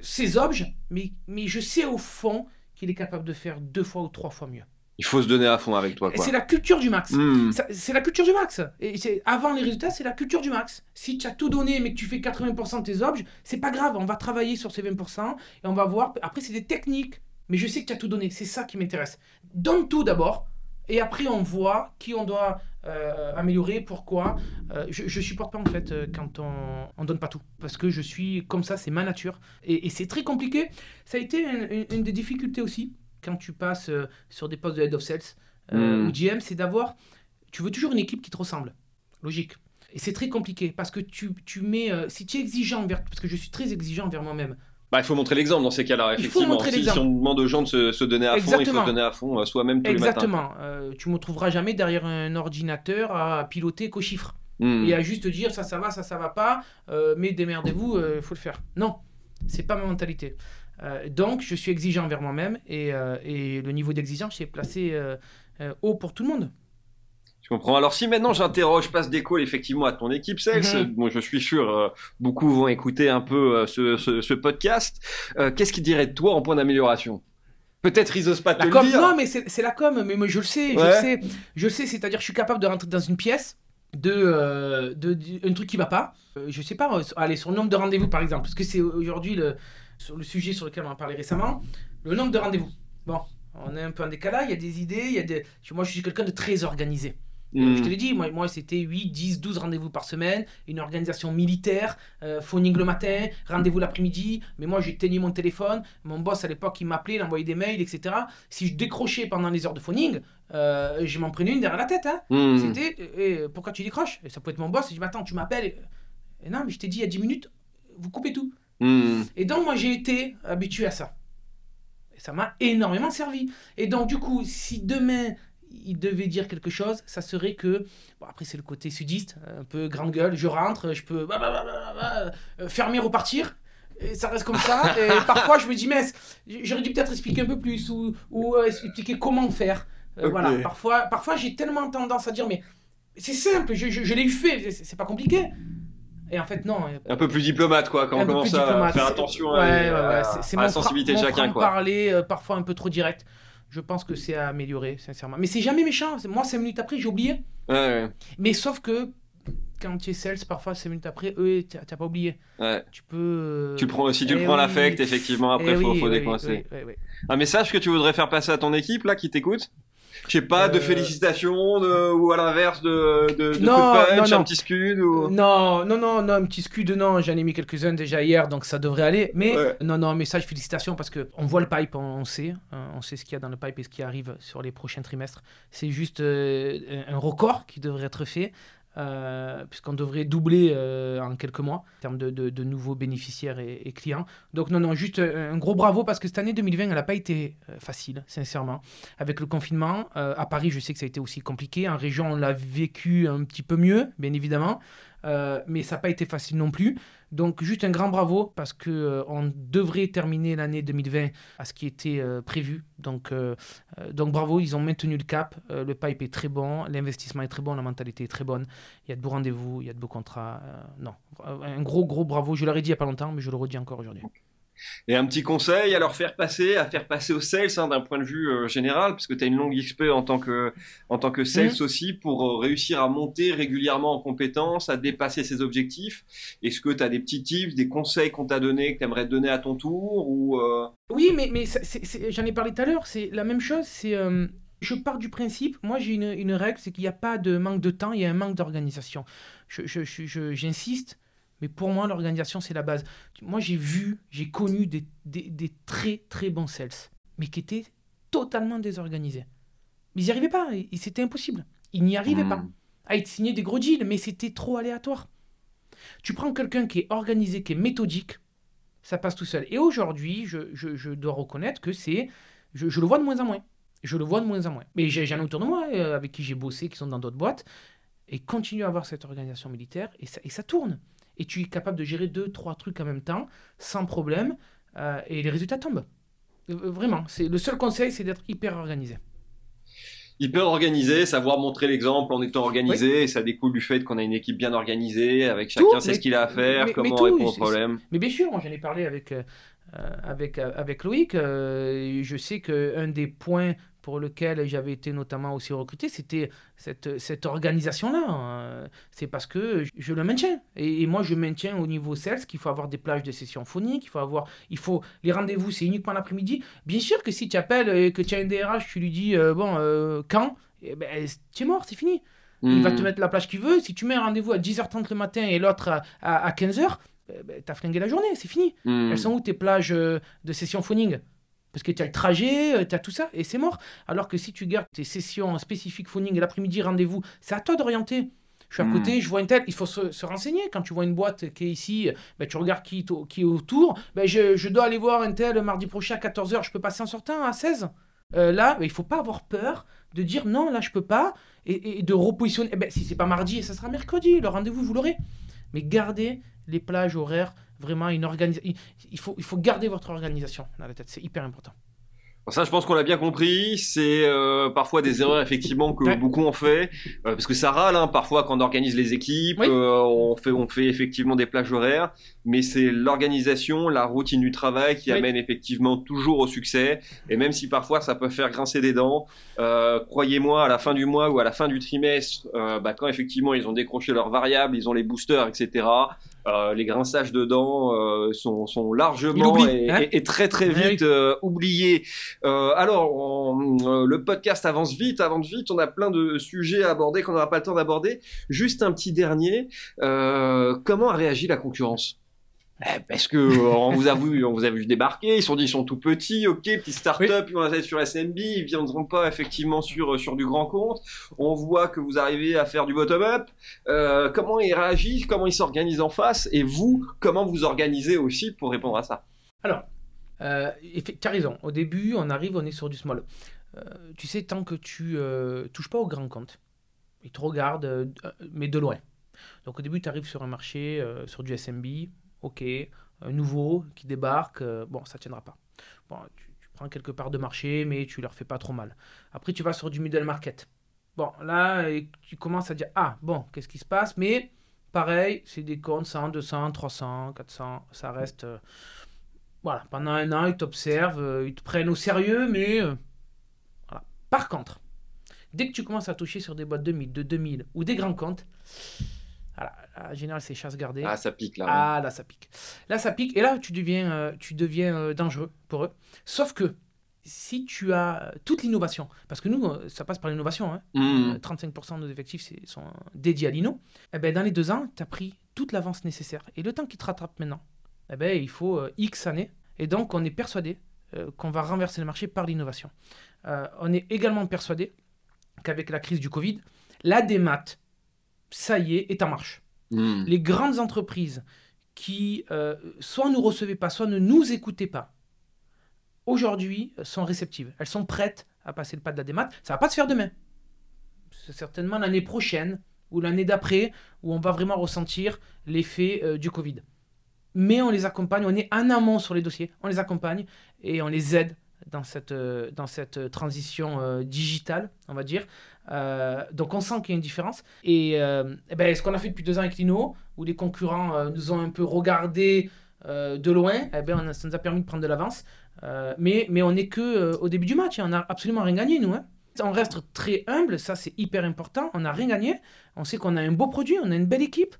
S1: ses objets, mais, mais je sais au fond qu'il est capable de faire deux fois ou trois fois mieux.
S2: Il faut se donner à fond avec toi.
S1: C'est la culture du max.
S2: Hmm.
S1: C'est la culture du max. Et c'est avant les résultats, c'est la culture du max. Si tu as tout donné mais que tu fais 80% de tes objets, c'est pas grave. On va travailler sur ces 20% et on va voir. Après, c'est des techniques. Mais je sais que tu as tout donné. C'est ça qui m'intéresse. Donne tout d'abord. Et après, on voit qui on doit euh, améliorer, pourquoi. Euh, je, je supporte pas en fait euh, quand on, on donne pas tout. Parce que je suis comme ça, c'est ma nature. Et, et c'est très compliqué. Ça a été une, des difficultés aussi quand tu passes sur des postes de head of sales euh,
S2: Mm.
S1: ou GM, c'est d'avoir. Tu veux toujours une équipe qui te ressemble. Logique. Et c'est très compliqué parce que tu, tu mets. si tu es exigeant envers. Parce que je suis très exigeant envers moi-même.
S2: Bah, il faut montrer l'exemple dans ces cas-là,
S1: Il faut
S2: effectivement. si, si on demande aux gens de se, se donner à fond, il faut
S1: Exactement.
S2: se donner à fond euh, soi-même tous les matins.
S1: Exactement. Euh, tu me trouveras jamais derrière un ordinateur à piloter qu'aux chiffres.
S2: Hmm.
S1: et à juste dire ça ça va ça ça va pas euh, mais démerdez-vous il faut le faire non c'est pas ma mentalité Euh, donc je suis exigeant envers moi-même et, euh, et le niveau d'exigence est placé euh, euh, haut pour tout le monde
S2: Je comprends? Alors si maintenant j'interroge, passe des calls effectivement à ton équipe sales,
S1: Mhm.
S2: bon, je suis sûr euh, beaucoup vont écouter un peu euh, ce, ce- ce podcast. Euh, Qu'est-ce qu'ils diraient de toi en point d'amélioration? Peut-être ils osent pas te
S1: la
S2: le
S1: com
S2: dire.
S1: non mais c'est la com mais moi je le sais je le sais je le sais c'est à dire je suis capable de rentrer dans une pièce de, euh, de, de- un truc qui va pas Euh, je sais pas euh, aller sur le nombre de rendez-vous par exemple parce que c'est aujourd'hui le sur le sujet sur lequel on a parlé récemment le nombre de rendez-vous bon on est un peu en décalage il y a des idées il y a des moi je suis quelqu'un de très organisé
S2: Hmm.
S1: Je te l'ai dit, moi, moi c'était 8, 10, 12 rendez-vous par semaine, une organisation militaire, euh, phoning le matin, rendez-vous l'après-midi. Mais moi, j'ai tenu mon téléphone. Mon boss, à l'époque, il m'appelait, il envoyait des mails, etc. Si je décrochais pendant les heures de phoning, euh, je m'en prenais une derrière la tête. Hein.
S2: Hmm.
S1: C'était et, et pourquoi tu décroches? Et ça peut être mon boss. Je dis, mais attends, tu m'appelles. Et, et non, mais je t'ai dit il y a 10 minutes, vous coupez tout.
S2: Hmm.
S1: Et donc, moi, j'ai été habitué à ça. Et ça m'a énormément servi. Et donc, du coup, si demain, il devait dire quelque chose, ça serait que. Bon, après, c'est le côté sudiste, un peu grande gueule. Je rentre, je peux bah, bah, bah, euh, fermer, repartir. Et ça reste comme ça. Et parfois, je me dis, mais j'aurais dû peut-être expliquer un peu plus ou, ou euh, expliquer comment faire. Euh. Voilà. Parfois, parfois j'ai tellement tendance à dire, mais c'est simple, je, je, je l'ai fait, c'est pas compliqué. Et en fait, non.
S2: Un peu plus diplomate quoi, quand on commence à faire attention
S1: ouais,
S2: à,
S1: ouais, ouais,
S2: à- à la sensibilité de chacun quoi.
S1: parler euh, parfois un peu trop direct. Je pense que c'est à améliorer, sincèrement. Mais c'est jamais méchant. Moi, 5 minutes après, j'ai oublié.
S2: Ouais, ouais,
S1: Mais sauf que quand tu es sales, parfois 5 minutes après, eux, t'as pas oublié.
S2: ouais.
S1: Tu peux. euh,
S2: Tu le prends, si tu le
S1: eh
S2: prends
S1: oui.
S2: l'affect, effectivement, après,
S1: eh
S2: faut,
S1: oui,
S2: faut
S1: oui,
S2: décoincer. Un message que tu voudrais faire passer à ton équipe, là, qui t'écoute Je sais pas, de
S1: Euh,
S2: félicitations, de... ou à l'inverse, de, de, de
S1: Non,
S2: punch,
S1: non,
S2: un
S1: non.
S2: petit scud, ou...
S1: Non, non, non, non, un petit scud, non, j'en ai mis quelques-uns déjà hier, donc ça devrait aller. Mais
S2: Ouais.
S1: non, non, message, félicitations, parce que on voit le pipe, on, sait, hein, on sait ce qu'il y a dans le pipe et ce qui arrive sur les prochains trimestres. C'est juste euh, un record qui devrait être fait, euh, puisqu'on devrait doubler euh, en quelques mois en termes de, nouveaux bénéficiaires et, clients. Donc non, non, juste un gros bravo, parce que cette année 2020, elle n'a pas été euh, facile, sincèrement. Avec le confinement, à Paris, je sais que ça a été aussi compliqué. En région, on l'a vécu un petit peu mieux, bien évidemment. Euh, mais ça n'a pas été facile non plus. Donc juste un grand bravo parce que euh, on devrait terminer l'année 2020 à ce qui était euh, prévu. Donc, donc bravo, ils ont maintenu le cap. Le pipe est très bon, l'investissement est très bon, la mentalité est très bonne. Il y a de beaux rendez-vous, il y a de beaux contrats. Non, un gros gros bravo. Je l'aurais dit il y a pas longtemps, mais je le redis encore aujourd'hui.
S2: Et un petit conseil à leur faire passer, à faire passer aux sales, hein, d'un point de vue euh, général, parce que tu as une longue XP en tant que, en tant que sales
S1: Mhm.
S2: aussi, pour euh, réussir à monter régulièrement en compétences, à dépasser ses objectifs. Est-ce que tu as des petits tips, des conseils qu'on t'a donnés, que tu aimerais donner à ton tour ou euh,
S1: Oui, mais, mais j'en ai parlé tout à l'heure, c'est la même chose. C'est, euh, je pars du principe, moi j'ai une, une règle, c'est qu'il n'y a pas de manque de temps, il y a un manque d'organisation. Je, je- je- je- j'insiste, mais pour moi l'organisation c'est la base. Moi j'ai vu, j'ai connu des, des- des très très bons sales, mais qui étaient totalement désorganisés. Mais ils n'y arrivaient pas, et, et c'était impossible. Ils n'y arrivaient
S2: Hmm.
S1: pas. Ah, ils signaient des gros deals, mais c'était trop aléatoire. Tu prends quelqu'un qui est organisé, qui est méthodique, ça passe tout seul. Et aujourd'hui, je, je- je dois reconnaître que c'est. Je, je le vois de moins en moins. Je le vois de moins en moins. Mais j'ai- j'en ai autour de moi euh, avec qui j'ai bossé, qui sont dans d'autres boîtes, et continuent à avoir cette organisation militaire, et ça, et ça tourne. Et tu es capable de gérer deux, trois trucs en même temps, sans problème, euh, et les résultats tombent. Euh, Vraiment, c'est le seul conseil, c'est d'être hyper organisé.
S2: hyper organisé, savoir montrer l'exemple en étant organisé, et ça découle du fait qu'on a une équipe bien organisée, avec chacun sait ce qu'il a à faire, comment répondre aux problèmes.
S1: Mais bien sûr, moi j'en ai parlé avec, euh, avec, avec Loïc, je sais qu'un des points pour lequel j'avais été notamment aussi recruté, c'était cette, cette organisation-là. Hein. C'est parce que je le maintiens. Et, moi, je maintiens au niveau sales qu'il faut avoir des plages de sessions phoniques, il faut avoir, il faut, les rendez-vous, c'est uniquement l'après-midi. Bien sûr que si tu appelles et que tu as un DRH, tu lui dis, euh, bon, euh, quand eh ben, Tu es mort, c'est fini. Il va te hmm. mettre la plage qu'il veut. Si tu mets un rendez-vous à 10h30 le matin et l'autre à, 15h, eh ben, tu as flingué la journée, c'est fini. Hmm. Elles sont où tes plages euh, de sessions phoning parce que tu as le trajet, euh, tu as tout ça, et c'est mort. Alors que si tu gardes tes sessions spécifiques phoning l'après-midi, rendez-vous, c'est à toi d'orienter. Je suis à côté, hmm. je vois une telle, il faut se, renseigner. Quand tu vois une boîte qui est ici, ben, tu regardes qui, qui est autour. Ben, je, dois aller voir un tel mardi prochain à 14h, je peux passer en sortant à 16 euh, Là, ben, il faut pas avoir peur de dire non, là je peux pas, et, de repositionner. Eh ben, si c'est pas mardi, ça sera mercredi, le rendez-vous, vous l'aurez. Mais gardez les plages horaires vraiment une organisation. Il faut, il faut garder votre organisation dans la tête, c'est hyper important.
S2: Ça, je pense qu'on l'a bien compris. C'est euh, parfois des erreurs effectivement que beaucoup ont fait, euh, parce que ça râle hein, parfois quand on organise les équipes. Euh, on fait, on fait effectivement des plages horaires, mais c'est l'organisation, la routine du travail qui amène effectivement toujours au succès. Et même si parfois ça peut faire grincer des dents, croyez-moi, à la fin du mois ou à la fin du trimestre, bah, quand effectivement ils ont décroché leurs variables, ils ont les boosters, etc. Euh, les grinçages de dents euh, sont, sont, largement hein. et, très très vite euh, oubliés. alors, le podcast avance vite, avance vite. On a plein de sujets à aborder qu'on n'aura pas le temps d'aborder. Juste un petit dernier. comment a réagi la concurrence? Eh, parce que on vous a vu, on vous a vu débarquer, ils sont dit ils sont tout petits, ok, petite start-up, ils vont être sur SMB, ils viendront pas effectivement sur sur du grand compte. On voit que vous arrivez à faire du bottom-up. Euh, comment ils réagissent, comment ils s'organisent en face, et vous, comment vous organisez aussi pour répondre à ça?
S1: Alors, euh, tu as raison. Au début, on arrive, on est sur du small. Euh, tu sais, tant que tu euh, touches pas au grand compte, ils te regardent, mais de loin. Donc au début, tu arrives sur un marché, sur du SMB, ok, un nouveau qui débarque, euh, bon, ça tiendra pas. Bon, tu, prends quelque part de marché, mais tu leur fais pas trop mal. Après, tu vas sur du middle market. Bon, là, tu commences à dire, ah, bon, qu'est-ce qui se passe? Mais pareil, c'est des comptes 100, 200, 300, 400, ça reste... Euh, voilà, pendant un an, ils t'observent, euh, ils te prennent au sérieux, mais... Par contre, dès que tu commences à toucher sur des boîtes de 1000, de 2000 ou des grands comptes, en général, c'est chasse gardée.
S2: Ah, ça pique là.
S1: Ah, là, ça pique. Là, ça pique. Et là, tu deviens, euh, tu deviens euh, dangereux pour eux. Sauf que si tu as toute l'innovation, parce que nous, euh, ça passe par l'innovation, 35% hein. mmh. de nos effectifs sont dédiés à l'INO, eh ben, dans les deux ans, tu as pris toute l'avance nécessaire. Et le temps qui te rattrape maintenant, eh ben, il faut X années. Et donc, on est persuadé qu'on va renverser le marché par l'innovation. on est également persuadé qu'avec la crise du Covid, la démat, ça y est, est en marche. Hmm. Les grandes entreprises qui euh, soit nous recevaient pas, soit ne nous écoutaient pas, aujourd'hui sont réceptives. Elles sont prêtes à passer le pas de la démat. Ça va pas se faire demain. C'est certainement l'année prochaine ou l'année d'après où on va vraiment ressentir l'effet euh, du Covid. Mais on les accompagne, on est en amont sur les dossiers, on les accompagne et on les aide dans cette, euh, dans cette transition digitale, on va dire, euh, donc on sent qu'il y a une différence. Et, euh, eh ben, ce qu'on a fait depuis deux ans avec Lino, où les concurrents euh, nous ont un peu regardé de loin, eh ben, ça nous a permis de prendre de l'avance. mais, mais on n'est que au début du match, hein. on n'a absolument rien gagné, nous. Hein. On reste très humble, ça c'est hyper important. On n'a rien gagné. On sait qu'on a un beau produit, on a une belle équipe,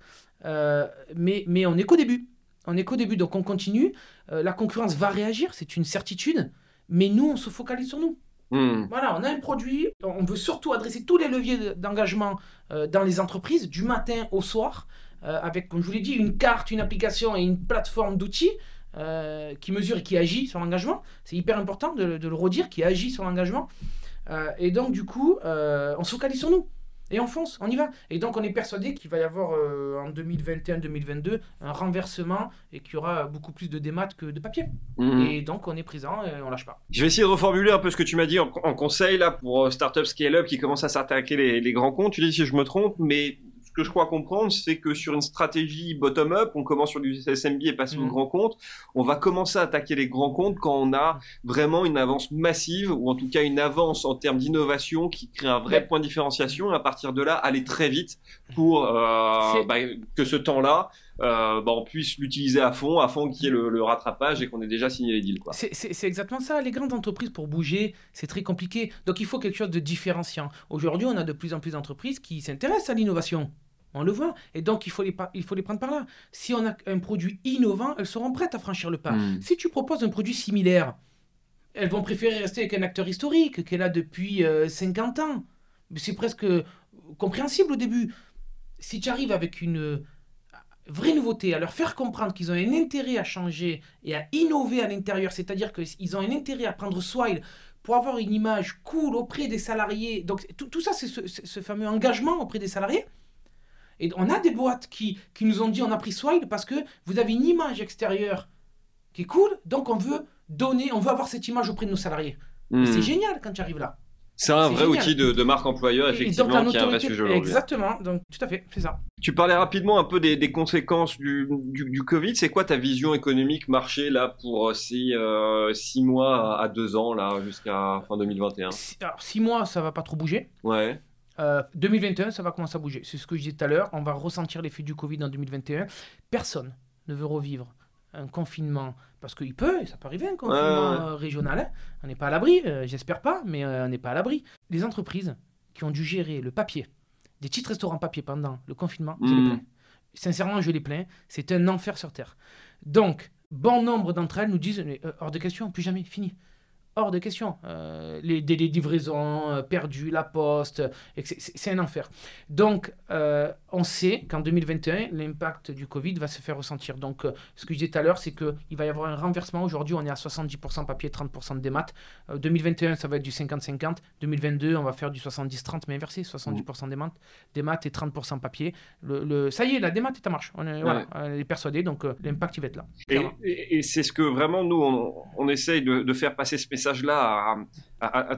S1: mais, mais on n'est qu'au début. On n'est qu'au début, donc on continue. la concurrence va réagir, c'est une certitude, mais nous, on se focalise sur nous. Hmm. Voilà, on a un produit, on veut surtout adresser tous les leviers d'engagement euh, dans les entreprises, du matin au soir, euh, avec, comme je vous l'ai dit, une carte, une application et une plateforme d'outils euh, qui mesure et qui agit sur l'engagement. C'est hyper important de, le redire, qui agit sur l'engagement. et donc, du coup, on se focalise sur nous. Et on fonce, on y va. Et donc on est persuadé qu'il va y avoir euh, en 2021-2022 un renversement et qu'il y aura beaucoup plus de démat que de papier. Mhm. Et donc on est présent et on lâche pas.
S2: Je vais essayer de reformuler un peu ce que tu m'as dit en, conseil là pour euh, Startup Scale Up qui commence à s'attaquer les, les, grands comptes. Tu dis si je me trompe, mais que je crois comprendre, c'est que sur une stratégie bottom-up, on commence sur du SMB et passe au mm. grand compte. On va commencer à attaquer les grands comptes quand on a vraiment une avance massive ou en tout cas une avance en termes d'innovation qui crée un vrai point de différenciation. Et à partir de là, aller très vite pour euh, bah, que ce temps-là euh, bah, on puisse l'utiliser à fond, à fond qu'il y ait le, rattrapage et qu'on ait déjà signé les deals.
S1: C'est exactement ça. Les grandes entreprises, pour bouger, c'est très compliqué. Donc il faut quelque chose de différenciant. Aujourd'hui, on a de plus en plus d'entreprises qui s'intéressent à l'innovation. On le voit. Et donc, il faut, les, il faut les prendre par là. Si on a un produit innovant, elles seront prêtes à franchir le pas. Hmm. Si tu proposes un produit similaire, elles vont préférer rester avec un acteur historique qui est là depuis 50 euh, ans. C'est presque compréhensible au début. Si tu arrives avec une vraie nouveauté, à leur faire comprendre qu'ils ont un intérêt à changer et à innover à l'intérieur, c'est-à-dire qu'ils ont un intérêt à prendre soin pour avoir une image cool auprès des salariés. Donc tout, ça, c'est ce, fameux engagement auprès des salariés. Et on a des boîtes qui, qui nous ont dit on a pris soin parce que vous avez une image extérieure qui est cool, donc on veut donner, on veut avoir cette image auprès de nos salariés. C'est hmm. génial quand tu arrives là.
S2: C'est un vrai outil de, marque employeur, effectivement, qui est un vrai sujet aujourd'hui.
S1: Exactement, donc tout à fait, c'est ça.
S2: Tu parlais rapidement un peu des, conséquences du, du, Covid. C'est quoi ta vision économique marché là pour euh, ces euh, six mois à deux ans là jusqu'à fin 2021
S1: Alors six mois, ça va pas trop bouger.
S2: Ouais.
S1: 2021, euh, ça va commencer à bouger. C'est ce que je disais tout à l'heure. On va ressentir l'effet du Covid en 2021. Personne ne veut revivre un confinement, parce qu'il peut, ça peut arriver un confinement régional, hein. on n'est pas à l'abri, euh, j'espère pas, mais euh, on n'est pas à l'abri. Les entreprises qui ont dû gérer le papier, des petits restaurants papier pendant le confinement, je les hmm. plains. Sincèrement, je les plains, c'est un enfer sur Terre. Donc, bon nombre d'entre elles nous disent, euh, hors de question, plus jamais, fini hors de question. Euh, les délais de livraison euh, perdus, la poste, c'est un enfer. Donc, euh, on sait qu'en 2021, l'impact du Covid va se faire ressentir. Donc, ce que je disais tout à l'heure, c'est qu'il va y avoir un renversement. Aujourd'hui, on est à 70% papier, 30% des maths. 2021, ça va être du 50-50. 2022, on va faire du 70-30, mais inversé, 70% des maths, des maths et 30% papier. Le, ça y est, la démat est en marche. On est, voilà, on est persuadé, donc l'impact, il va être là.
S2: Et, c'est ce que vraiment, nous, on, essaye de, de faire passer ce message là à,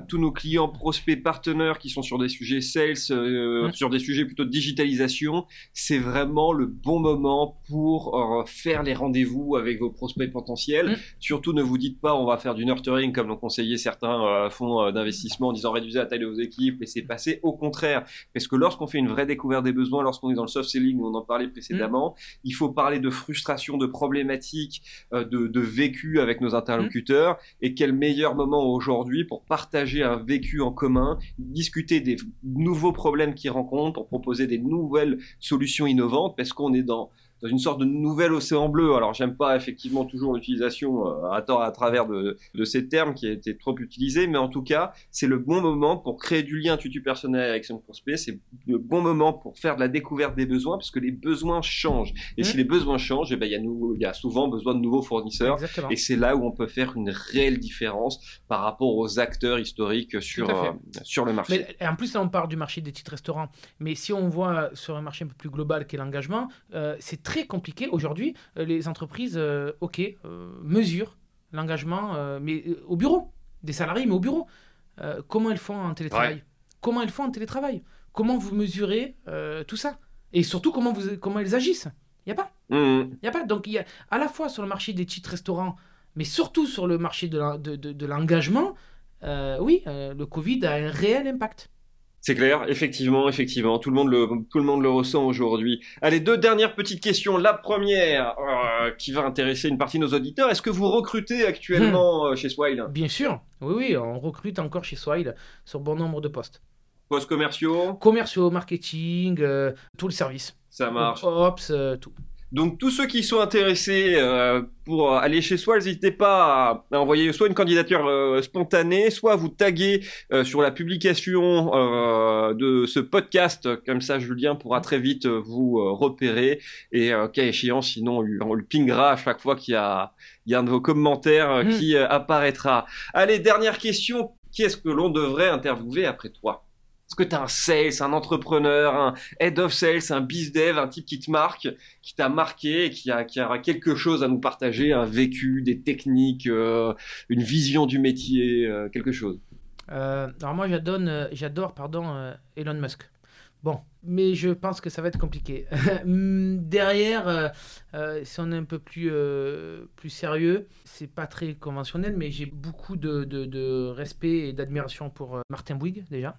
S2: tous nos clients, prospects, partenaires qui sont sur des sujets sales, euh, sur des sujets plutôt de digitalisation, c'est vraiment le bon moment pour euh, faire les rendez-vous avec vos prospects potentiels. Surtout, ne vous dites pas on va faire du nurturing comme l'ont conseillé certains euh, fonds d'investissement en disant réduisez la taille de vos équipes, laissez passer. Au contraire, parce que lorsqu'on fait une vraie découverte des besoins, lorsqu'on est dans le soft selling, on en parlait précédemment, il faut parler de frustration, de problématiques, de, de vécu avec nos interlocuteurs. Et quel meilleur moment aujourd'hui pour partager un vécu en commun, discuter des nouveaux problèmes qu'ils rencontrent, pour proposer des nouvelles solutions innovantes, parce qu'on est dans dans une sorte de nouvel océan bleu. Alors j'aime pas effectivement toujours l'utilisation euh, à, à travers de, de, ces termes qui a été trop utilisés, mais en tout cas c'est le bon moment pour créer du lien tutu personnel avec son prospect. C'est le bon moment pour faire de la découverte des besoins, parce que les besoins changent. Et si mmh. les besoins changent, eh ben, il ben, y, y, a souvent besoin de nouveaux fournisseurs. Et c'est là où on peut faire une réelle différence par rapport aux acteurs historiques sur, euh, sur le marché.
S1: Mais, en plus, là, on parle du marché des titres restaurants. Mais si on voit sur un marché un peu plus global qu'est l'engagement, euh, c'est très compliqué. Aujourd'hui, euh, les entreprises, euh, ok, euh, mesurent l'engagement, mais au bureau, des salariés, mais au bureau. comment ils font en télétravail Comment ils font en télétravail Comment vous mesurez tout ça Et surtout, comment, vous, comment ils agissent Il n'y a pas. Il mmh. y a pas. Donc, il y a à la fois sur le marché des titres restaurants, mais surtout sur le marché de l'engagement, oui, le Covid a un réel impact.
S2: C'est clair, effectivement, effectivement, tout le monde le, tout le monde le ressent aujourd'hui. Allez, deux dernières petites questions. La première, euh, qui va intéresser une partie de nos auditeurs, est-ce que vous recrutez actuellement hmm. euh, chez Swile?
S1: Bien sûr, oui, oui, on recrute encore chez Swile sur bon nombre de postes.
S2: Postes commerciaux?
S1: Commerciaux, marketing, euh, tout le service.
S2: Ça marche.
S1: Ops, tout.
S2: Donc tous ceux qui sont intéressés euh, pour aller chez soi, n'hésitez pas à, envoyer soit une candidature euh, spontanée, soit à vous taguer euh, sur la publication de ce podcast. Comme ça, Julien pourra très vite vous repérer et cas échéant, sinon on, le pingera à chaque fois qu'il y a, il y a un de vos commentaires mmh. qui apparaîtra. Allez, dernière question. Qui est-ce que l'on devrait interviewer après toi? Est-ce que tu as un sales, un entrepreneur, un head of sales, un biz dev, un type qui te marque, qui t'a marqué et qui a, quelque chose à nous partager, un vécu, des techniques, euh, une vision du métier, euh, quelque chose?
S1: Euh, Alors moi j'adore, pardon, Elon Musk. Bon, mais je pense que ça va être compliqué. Derrière, si on est un peu plus, sérieux, c'est pas très conventionnel, mais j'ai beaucoup de respect et d'admiration pour Martin Bouygues déjà.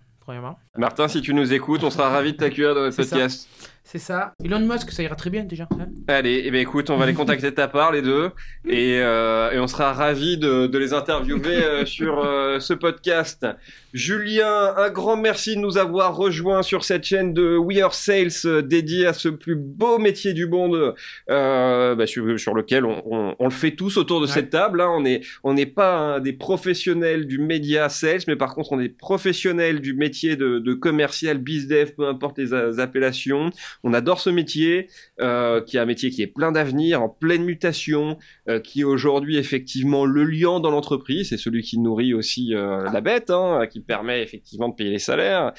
S2: Martin, si tu nous écoutes, on sera ravis de t'accueillir dans notre podcast.
S1: C'est ça. Elon Musk, ça ira très bien déjà. Hein.
S2: Allez, eh ben, écoute, on va les contacter de ta part, les deux, et, euh, et on sera ravis de, de les interviewer euh, sur euh, ce podcast. Julien, un grand merci de nous avoir rejoints sur cette chaîne de We Are Sales dédiée à ce plus beau métier du monde, bah, sur, sur, lequel on, on, on, le fait tous autour de cette table. Hein. On n'est on n'est pas hein, des professionnels du média sales, mais par contre on est professionnels du métier de, de commercial, bizdev, peu importe les appellations. On adore ce métier, euh, qui est un métier qui est plein d'avenir, en pleine mutation, euh, qui est aujourd'hui effectivement le lion dans l'entreprise. C'est celui qui nourrit aussi euh, la bête, hein, qui permet effectivement de payer les salaires.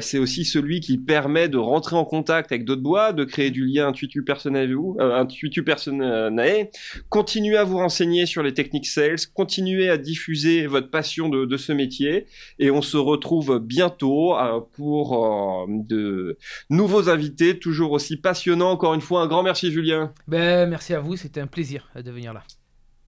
S2: c'est aussi celui qui permet de rentrer en contact avec d'autres bois, de créer du lien intuitu personnel, intuitu personnel. Continuez à vous renseigner sur les techniques sales, continuez à diffuser votre passion de, de ce métier, et on se retrouve bientôt pour de nouveaux invités toujours aussi passionnant. Encore une fois, un grand merci Julien.
S1: Ben, merci à vous, c'était un plaisir de venir là.